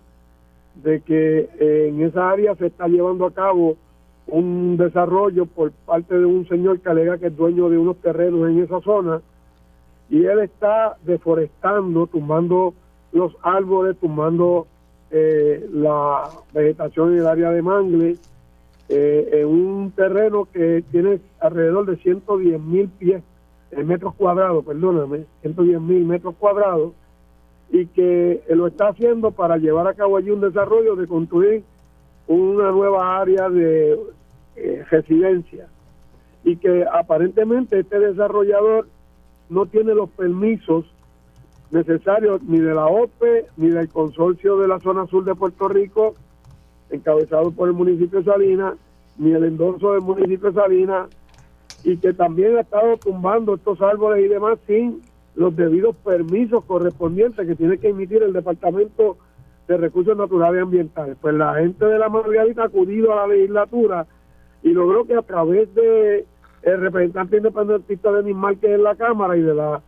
de que en esa área se está llevando a cabo un desarrollo por parte de un señor que alega que es dueño de unos terrenos en esa zona y él está deforestando, tumbando los árboles, tumbando eh, la vegetación en el área de Mangle, eh, en un terreno que tiene alrededor de 110 mil pies, en metros cuadrados, perdóname, 110 mil metros cuadrados, y que lo está haciendo para llevar a cabo allí un desarrollo de construir una nueva área de eh, residencia. Y que aparentemente este desarrollador no tiene los permisos necesarios ni de la OPE ni del consorcio de la zona sur de Puerto Rico encabezado por el municipio de Salinas ni el endorso del municipio de Salinas y que también ha estado tumbando estos árboles y demás sin los debidos permisos correspondientes que tiene que emitir el Departamento de Recursos Naturales y Ambientales. Pues la gente de la Margarita ha acudido a la legislatura y logró que a través de el representante independentista de Nismal que es en la Cámara y de la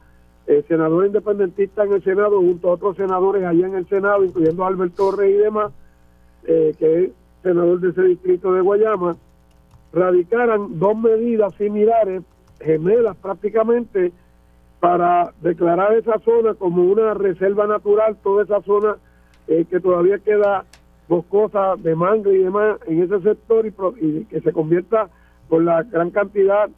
eh, senadora independentista en el Senado junto a otros senadores allá en el Senado, incluyendo a Alberto Torres y demás, eh, que es senador de ese distrito de Guayama, radicaran dos medidas similares, gemelas prácticamente, para declarar esa zona como una reserva natural, toda esa zona eh, que todavía queda boscosa de mango y demás en ese sector y, que se convierta por la gran cantidad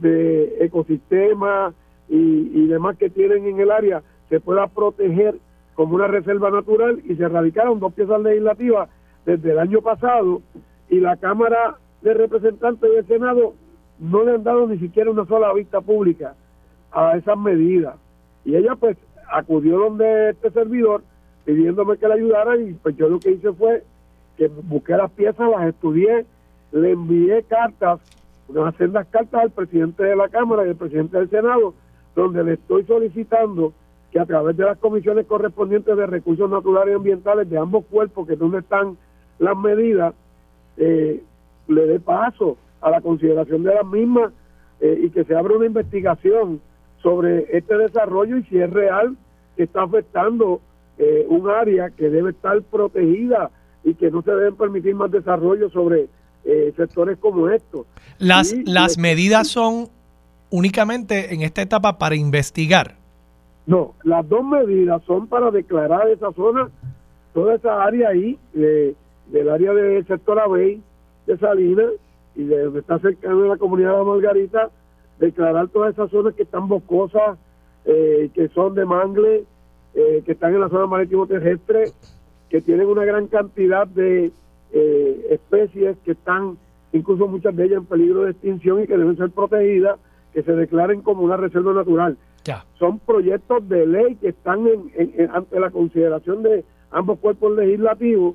de ecosistemas y, y, demás que tienen en el área, se pueda proteger como una reserva natural y se radicaron dos piezas legislativas desde el año pasado y la Cámara de Representantes del Senado no le han dado ni siquiera una sola vista pública a esas medidas. Y ella pues acudió donde este servidor pidiéndome que le ayudara y pues yo lo que hice fue que busqué las piezas, las estudié, le envié cartas, unas sendas cartas al presidente de la Cámara y al presidente del Senado, donde le estoy solicitando que a través de las comisiones correspondientes de recursos naturales y ambientales de ambos cuerpos, que es donde están las medidas, eh, le dé paso a la consideración de las mismas eh, y que se abra una investigación sobre este desarrollo y si es real que está afectando eh, un área que debe estar protegida y que no se deben permitir más desarrollo sobre eh, sectores como estos.
Las, las medidas son únicamente en esta etapa para investigar.
No, las dos medidas son para declarar esa zona, toda esa área ahí, del área del sector Abey, de Salinas y de donde está cercano a la comunidad de Margarita, declarar todas esas zonas que están boscosas, eh, que son de mangle, eh, que están en la zona marítimo terrestre, que tienen una gran cantidad de eh, especies que están, incluso muchas de ellas, en peligro de extinción y que deben ser protegidas, que se declaren como una reserva natural. Son proyectos de ley que están ante la consideración de ambos cuerpos legislativos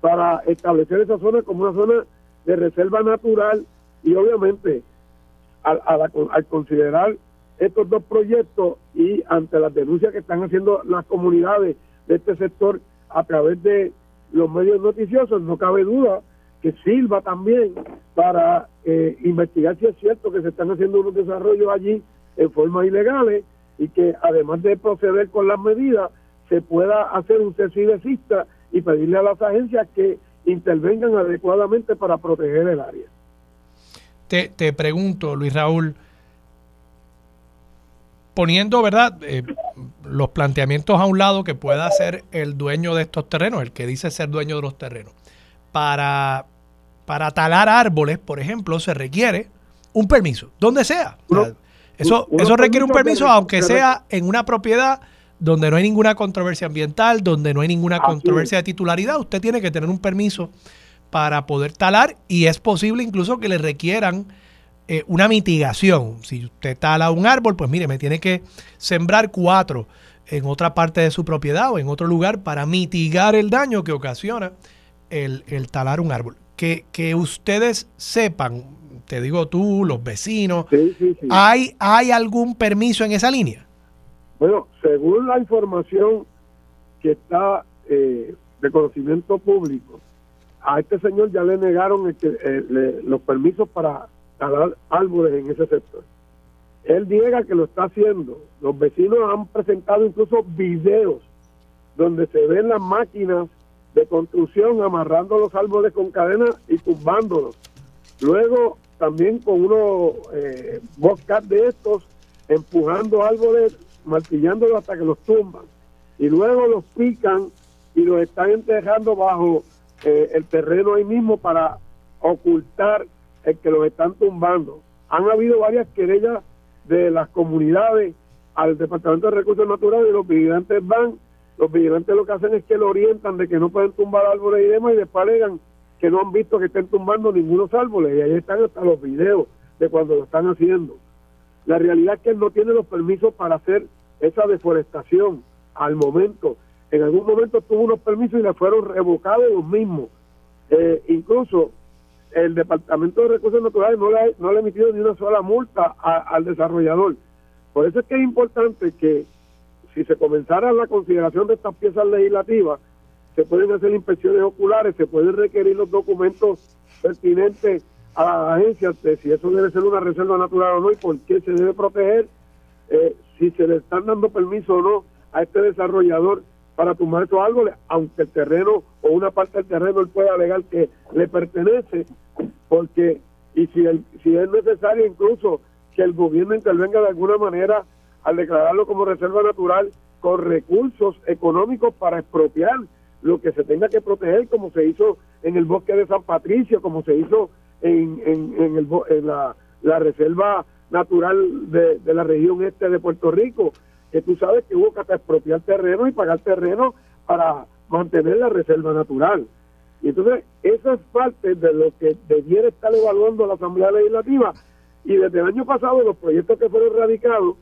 para establecer esa zona como una zona de reserva natural y obviamente al, al, considerar estos dos proyectos y ante las denuncias que están haciendo las comunidades de este sector a través de los medios noticiosos, no cabe duda que sirva también para eh, investigar si es cierto que se están haciendo unos desarrollos allí en forma ilegales y que además de proceder con las medidas se pueda hacer un cese y pedirle a las agencias que intervengan adecuadamente para proteger el área.
Te, te pregunto, Luis Raúl, poniendo, ¿verdad?, eh, los planteamientos a un lado que pueda ser el dueño de estos terrenos, el que dice ser dueño de los terrenos. Para, para talar árboles, por ejemplo, se requiere un permiso, donde sea. Eso, eso requiere un permiso, aunque sea en una propiedad donde no hay ninguna controversia ambiental, donde no hay ninguna controversia de titularidad, usted tiene que tener un permiso para poder talar y es posible incluso que le requieran eh, una mitigación. Si usted tala un árbol, pues mire, me tiene que sembrar cuatro en otra parte de su propiedad o en otro lugar para mitigar el daño que ocasiona el, talar un árbol. Que, que, ustedes sepan, te digo tú, los vecinos, ¿hay, ¿hay algún permiso en esa línea?
Bueno, según la información que está eh, de conocimiento público, a este señor ya le negaron el que, eh, los permisos para talar árboles en ese sector. Él niega que lo está haciendo. Los vecinos han presentado incluso videos donde se ven las máquinas de construcción amarrando los árboles con cadenas y tumbándolos. Luego también con unos eh, de estos empujando árboles martillándolos hasta que los tumban y luego los pican y los están enterrando bajo eh, el terreno ahí mismo para ocultar el que los están tumbando. Han habido varias querellas de las comunidades al Departamento de Recursos Naturales y los vigilantes van, los vigilantes lo que hacen es que lo orientan de que no pueden tumbar árboles y demás y después alegan que no han visto que estén tumbando ningunos árboles y ahí están hasta los videos de cuando lo están haciendo. La realidad es que él no tiene los permisos para hacer esa deforestación al momento. En algún momento tuvo unos permisos y le fueron revocados los mismos. Eh, incluso el Departamento de Recursos Naturales no le, no le ha emitido ni una sola multa al desarrollador. Por eso es que es importante que si se comenzara la consideración de estas piezas legislativas, se pueden hacer inspecciones oculares, se pueden requerir los documentos pertinentes a las agencias de si eso debe ser una reserva natural o no y por qué se debe proteger, eh, si se le están dando permiso o no a este desarrollador para tumbar estos árboles, aunque el terreno o una parte del terreno él pueda alegar que le pertenece, porque y si, el, si es necesario incluso que el gobierno intervenga de alguna manera al declararlo como reserva natural con recursos económicos para expropiar lo que se tenga que proteger, como se hizo en el bosque de San Patricio, como se hizo en, en, el, en la, la, reserva natural de, de, la región este de Puerto Rico, que tú sabes que hubo que expropiar terreno y pagar terreno para mantener la reserva natural. Y entonces, eso es parte de lo que debiera estar evaluando la Asamblea Legislativa. Y desde el año pasado, los proyectos que fueron radicados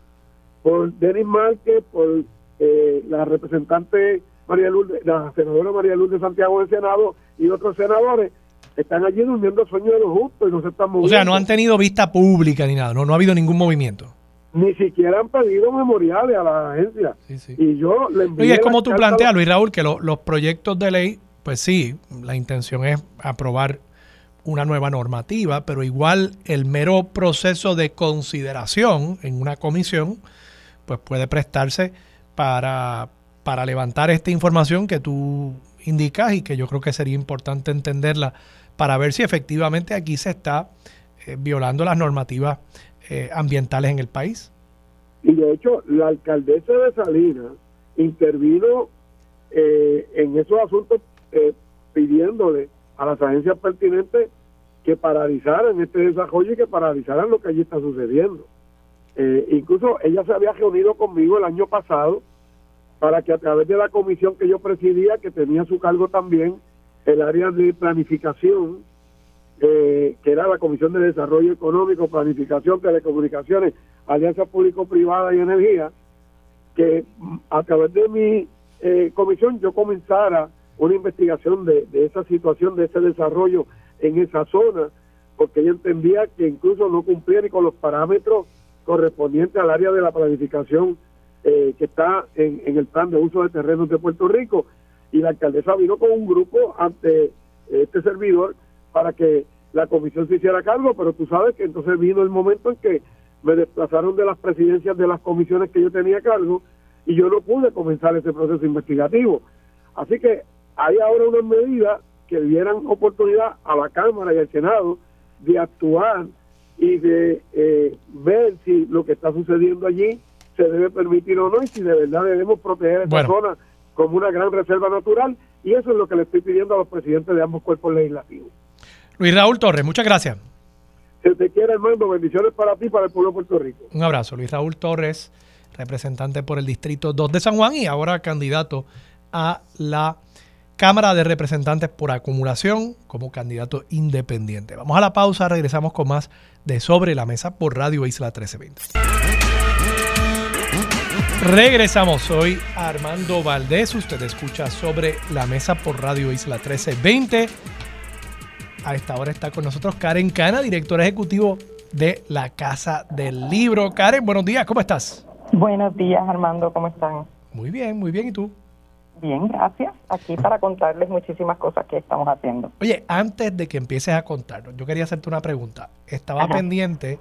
por Denis Márquez, por eh, la representante María Lourdes, la senadora María Lourdes Santiago del Senado y otros senadores, están allí durmiendo el sueño de los justos y no se están moviendo.
O sea, no han tenido vista pública ni nada, no, no ha habido ningún movimiento.
Ni siquiera han pedido memoriales a la agencia. Y yo le
Y es como tú planteas, Luis Raúl, que los proyectos de ley, pues sí, la intención es aprobar una nueva normativa, pero igual el mero proceso de consideración en una comisión, pues puede prestarse para, para levantar esta información que tú indicas y que yo creo que sería importante entenderla para ver si efectivamente aquí se está eh, violando las normativas eh, ambientales en el país.
Y de hecho, la alcaldesa de Salinas intervino eh, en esos asuntos pidiéndole a las agencias pertinentes que paralizaran este desarrollo y que paralizaran lo que allí está sucediendo. incluso ella se había reunido conmigo el año pasado para que a través de la comisión que yo presidía, que tenía su cargo también el área de planificación, eh, que era la Comisión de Desarrollo Económico, Planificación, Telecomunicaciones, Alianza Público-Privada y Energía, que a través de mi eh, comisión yo comenzara una investigación de, de esa situación, de ese desarrollo en esa zona, porque ella entendía que incluso no cumplía ni con los parámetros correspondientes al área de la planificación eh, que está en, el plan de uso de terrenos de Puerto Rico y la alcaldesa vino con un grupo ante este servidor para que la comisión se hiciera cargo, pero tú sabes que entonces vino el momento en que me desplazaron de las presidencias de las comisiones que yo tenía cargo y yo no pude comenzar ese proceso investigativo. Así que hay ahora unas medidas que dieran oportunidad a la Cámara y al Senado de actuar y de eh, ver si lo que está sucediendo allí se debe permitir o no y si de verdad debemos proteger esta zona como una gran reserva natural y eso es lo que le estoy pidiendo a los presidentes de ambos cuerpos legislativos.
Luis Raúl Torres, muchas gracias.
Si te quiere, hermano, bendiciones para ti y para el pueblo de Puerto Rico.
Un abrazo, Luis Raúl Torres, representante por el Distrito 2 de San Juan y ahora candidato a la Cámara de Representantes por acumulación como candidato independiente. Vamos a la pausa, regresamos con más de Sobre la Mesa por Radio Isla 1320. Regresamos, soy Armando Valdés, usted escucha sobre la mesa por Radio Isla 1320. A esta hora está con nosotros Karen Cana, directora ejecutivo de la Casa del Libro. Karen, buenos días, ¿cómo estás?
Buenos días, Armando, ¿cómo están?
Muy bien, muy bien, ¿y tú?
Bien, gracias. Aquí para contarles muchísimas cosas que estamos haciendo.
Oye, antes de que empieces a contarnos, yo quería hacerte una pregunta. Estaba pendiente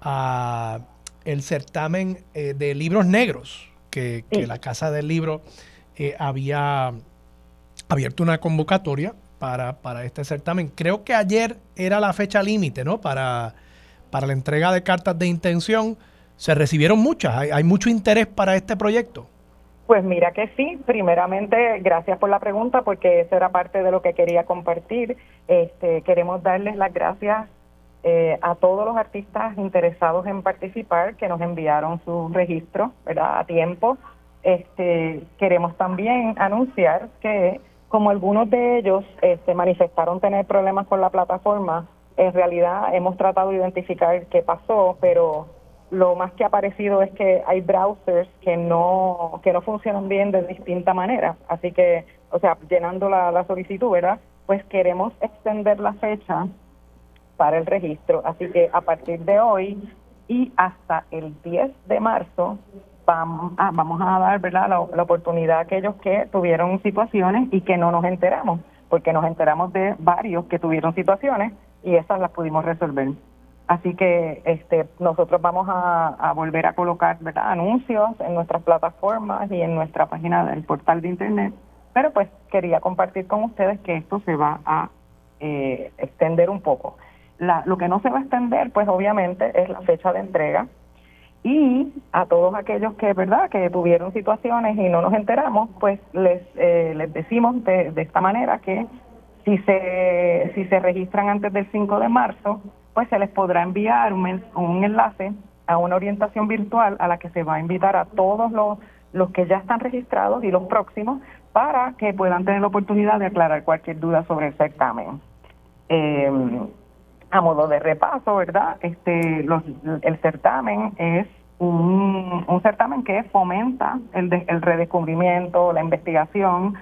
a el certamen eh, de libros negros, que, la Casa del Libro eh, había abierto una convocatoria para, para, este certamen. Creo que ayer era la fecha límite, ¿no? Para, para la entrega de cartas de intención. Se recibieron muchas. Hay, hay mucho interés para este proyecto.
Pues mira que sí, primeramente gracias por la pregunta porque eso era parte de lo que quería compartir. Este, queremos darles las gracias eh, a todos los artistas interesados en participar que nos enviaron su registro ¿verdad? a tiempo. Este, queremos también anunciar que como algunos de ellos este, manifestaron tener problemas con la plataforma, en realidad hemos tratado de identificar qué pasó, pero lo más que ha aparecido es que hay browsers que no que no funcionan bien de distinta manera. Así que, o sea, llenando la, la solicitud, ¿verdad? Pues queremos extender la fecha para el registro. Así que a partir de hoy y hasta el 10 de marzo vamos a, vamos a dar ¿verdad? La, oportunidad a aquellos que tuvieron situaciones y que no nos enteramos, porque nos enteramos de varios que tuvieron situaciones y esas las pudimos resolver. Así que este, nosotros vamos a, volver a colocar anuncios en nuestras plataformas y en nuestra página del portal de internet, pero pues quería compartir con ustedes que esto se va a eh, extender un poco. La, lo que no se va a extender, pues obviamente, es la fecha de entrega y a todos aquellos que, ¿verdad?, que tuvieron situaciones y no nos enteramos, pues les, eh, les decimos de, esta manera que si se, si se registran antes del 5 de marzo, pues se les podrá enviar un, un enlace a una orientación virtual a la que se va a invitar a todos los, los que ya están registrados y los próximos para que puedan tener la oportunidad de aclarar cualquier duda sobre el certamen. Em, a modo de repaso, ¿verdad? Este, los, el certamen es un, certamen que fomenta el, el redescubrimiento, la investigación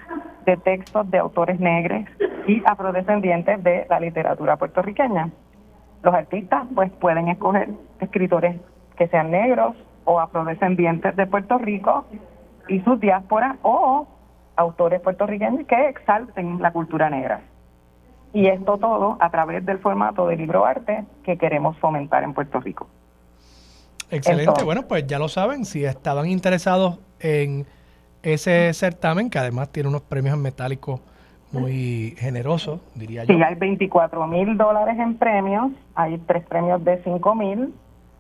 de textos de autores negros y afrodescendientes de la literatura puertorriqueña. Los artistas pues pueden escoger escritores que sean negros o afrodescendientes de Puerto Rico y sus diásporas o autores puertorriqueños que exalten la cultura negra. Y esto todo a través del formato de libro arte que queremos fomentar en Puerto Rico.
Excelente. bueno, pues ya lo saben, si estaban interesados en ese certamen, que además tiene unos premios en metálico muy generoso, diría yo.
Sí, hay 24 mil dólares en premios, hay tres premios de 5 mil,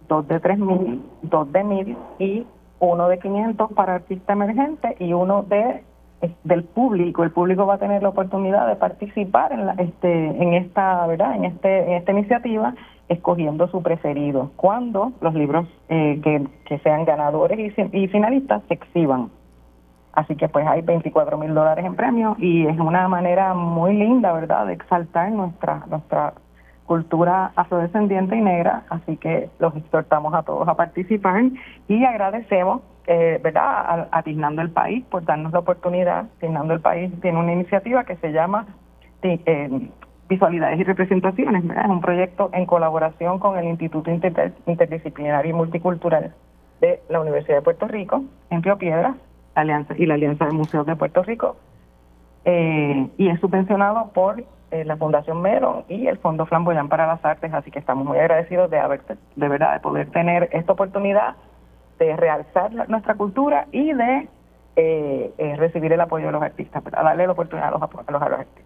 dos de 3 mil, dos de mil y uno de 500 para artista emergente y uno de del público. El público va a tener la oportunidad de participar en, la, este, en esta, ¿verdad? En este, en esta iniciativa, escogiendo su preferido. Cuando los libros eh, que, que sean ganadores y, y finalistas se exhiban. Así que pues hay 24 mil dólares en premios y es una manera muy linda, ¿verdad?, de exaltar nuestra, nuestra cultura afrodescendiente y negra. Así que los exhortamos a todos a participar y agradecemos, eh, ¿verdad?, a, el País por darnos la oportunidad. Tiznando el País tiene una iniciativa que se llama eh, Visualidades y Representaciones, ¿verdad? Es un proyecto en colaboración con el Instituto Interdisciplinario y Multicultural de la Universidad de Puerto Rico, en Río Piedras Alianza y la Alianza de Museos de Puerto Rico. Eh, y es subvencionado por eh, la Fundación Mero y el Fondo Flamboyán para las Artes, así que estamos muy agradecidos de haber, de verdad, de poder tener esta oportunidad de realzar nuestra cultura y de eh, recibir el apoyo de los artistas, para darle la oportunidad a los, a los, artistas.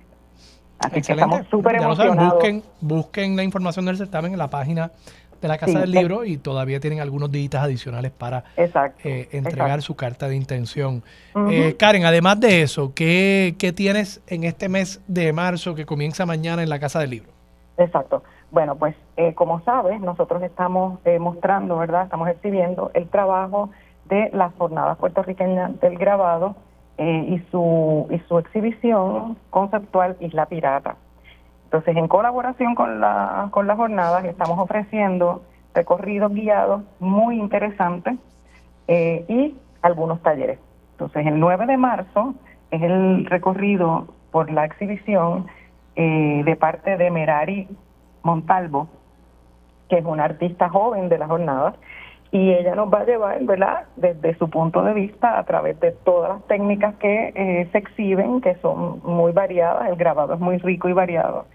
Así que estamos súper emocionados.
busquen, busquen la información del certamen en la página de la Casa del Libro y todavía tienen algunos días adicionales para eh, entregar su carta de intención. Eh, Karen, además de eso, ¿qué, ¿qué, tienes en este mes de marzo que comienza mañana en la Casa del Libro?
Exacto. Bueno, pues eh, como sabes, nosotros estamos mostrando, ¿verdad? Estamos exhibiendo el trabajo de las jornadas puertorriqueñas del grabado y, su, y su exhibición conceptual Isla Pirata. Entonces, en colaboración con, la, con las jornadas, estamos ofreciendo recorridos guiados muy interesantes eh, y algunos talleres. Entonces, el 9 de marzo es el recorrido por la exhibición eh, de parte de Merari Montalvo, que es una artista joven de las jornadas, y ella nos va a llevar, ¿verdad?, desde su punto de vista a través de todas las técnicas que eh, se exhiben, que son muy variadas, el grabado es muy rico y variado.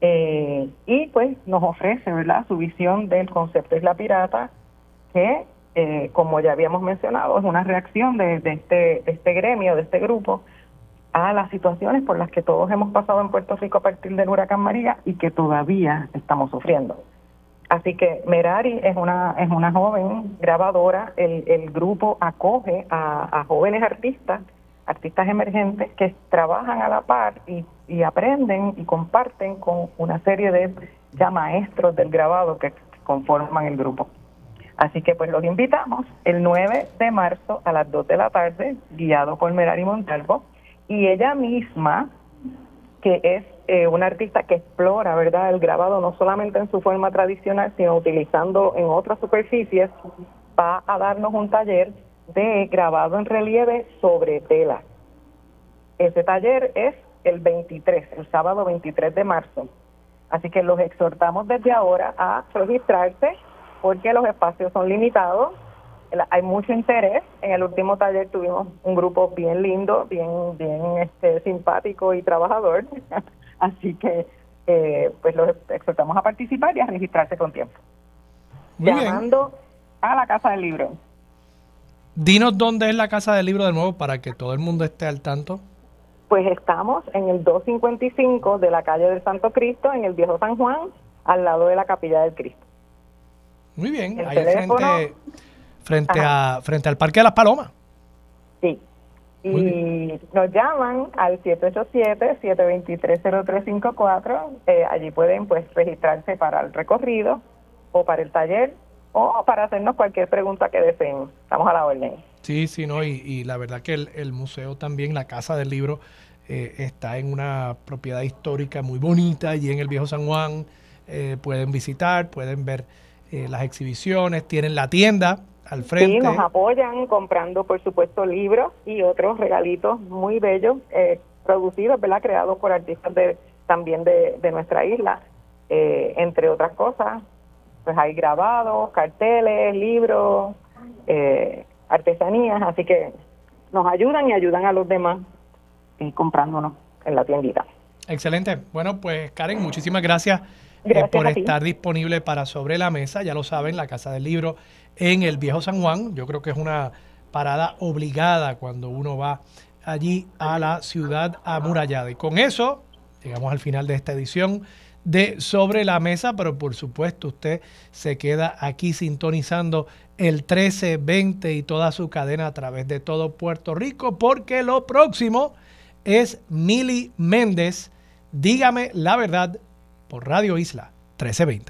Eh, y pues nos ofrece, ¿verdad?, su visión del concepto Isla Pirata, que, eh, como ya habíamos mencionado, es una reacción de, este, de este gremio, de este grupo, a las situaciones por las que todos hemos pasado en Puerto Rico a partir del huracán María y que todavía estamos sufriendo. Así que Merari es una es una joven grabadora, el, el grupo acoge a, jóvenes artistas, artistas emergentes que trabajan a la par y y aprenden y comparten con una serie de ya maestros del grabado que conforman el grupo. Así que pues los invitamos el 9 de marzo a las 2 de la tarde, guiado por Merari Montalvo, y ella misma, que es eh, una artista que explora, ¿verdad?, el grabado no solamente en su forma tradicional, sino utilizando en otras superficies, va a darnos un taller de grabado en relieve sobre tela. Ese taller es el 23, el sábado 23 de marzo. Así que los exhortamos desde ahora a registrarse porque los espacios son limitados. Hay mucho interés. En el último taller tuvimos un grupo bien lindo, bien, bien este, simpático y trabajador. [laughs] Así que eh, pues los exhortamos a participar y a registrarse con tiempo. Llamando a la Casa del Libro.
Dinos dónde es la Casa del Libro de nuevo para que todo el mundo esté al tanto.
Pues estamos en el 255 de la calle del Santo Cristo, en el Viejo San Juan, al lado de la Capilla del Cristo.
Muy bien, ahí frente, frente, a, frente al Parque de las Palomas.
Sí. Y nos llaman al 787-723-0354. Eh, allí pueden pues registrarse para el recorrido o para el taller o para hacernos cualquier pregunta que deseen. Estamos a la orden.
Sí, sí, no, y, la verdad que el, museo también, la Casa del Libro, eh, está en una propiedad histórica muy bonita allí en el Viejo San Juan. Eh, pueden visitar, pueden ver eh, las exhibiciones, tienen la tienda al frente.
Sí, nos apoyan comprando, por supuesto, libros y otros regalitos muy bellos, eh, producidos, ¿verdad? Creados por artistas de, también de, nuestra isla, eh, entre otras cosas. Pues hay grabados, carteles, libros, artesanías, así que nos ayudan y ayudan a los demás comprándonos en la tiendita.
Excelente. Bueno, pues Karen, muchísimas gracias por estar disponible para Sobre la Mesa. Ya lo saben, la Casa del Libro en el Viejo San Juan. Yo creo que es una parada obligada cuando uno va allí a la ciudad amurallada. Y con eso llegamos al final de esta edición de Sobre la Mesa, pero por supuesto usted se queda aquí sintonizando el 1320 y toda su cadena a través de todo Puerto Rico, porque lo próximo es Mili Méndez. Dígame la verdad por Radio Isla 1320.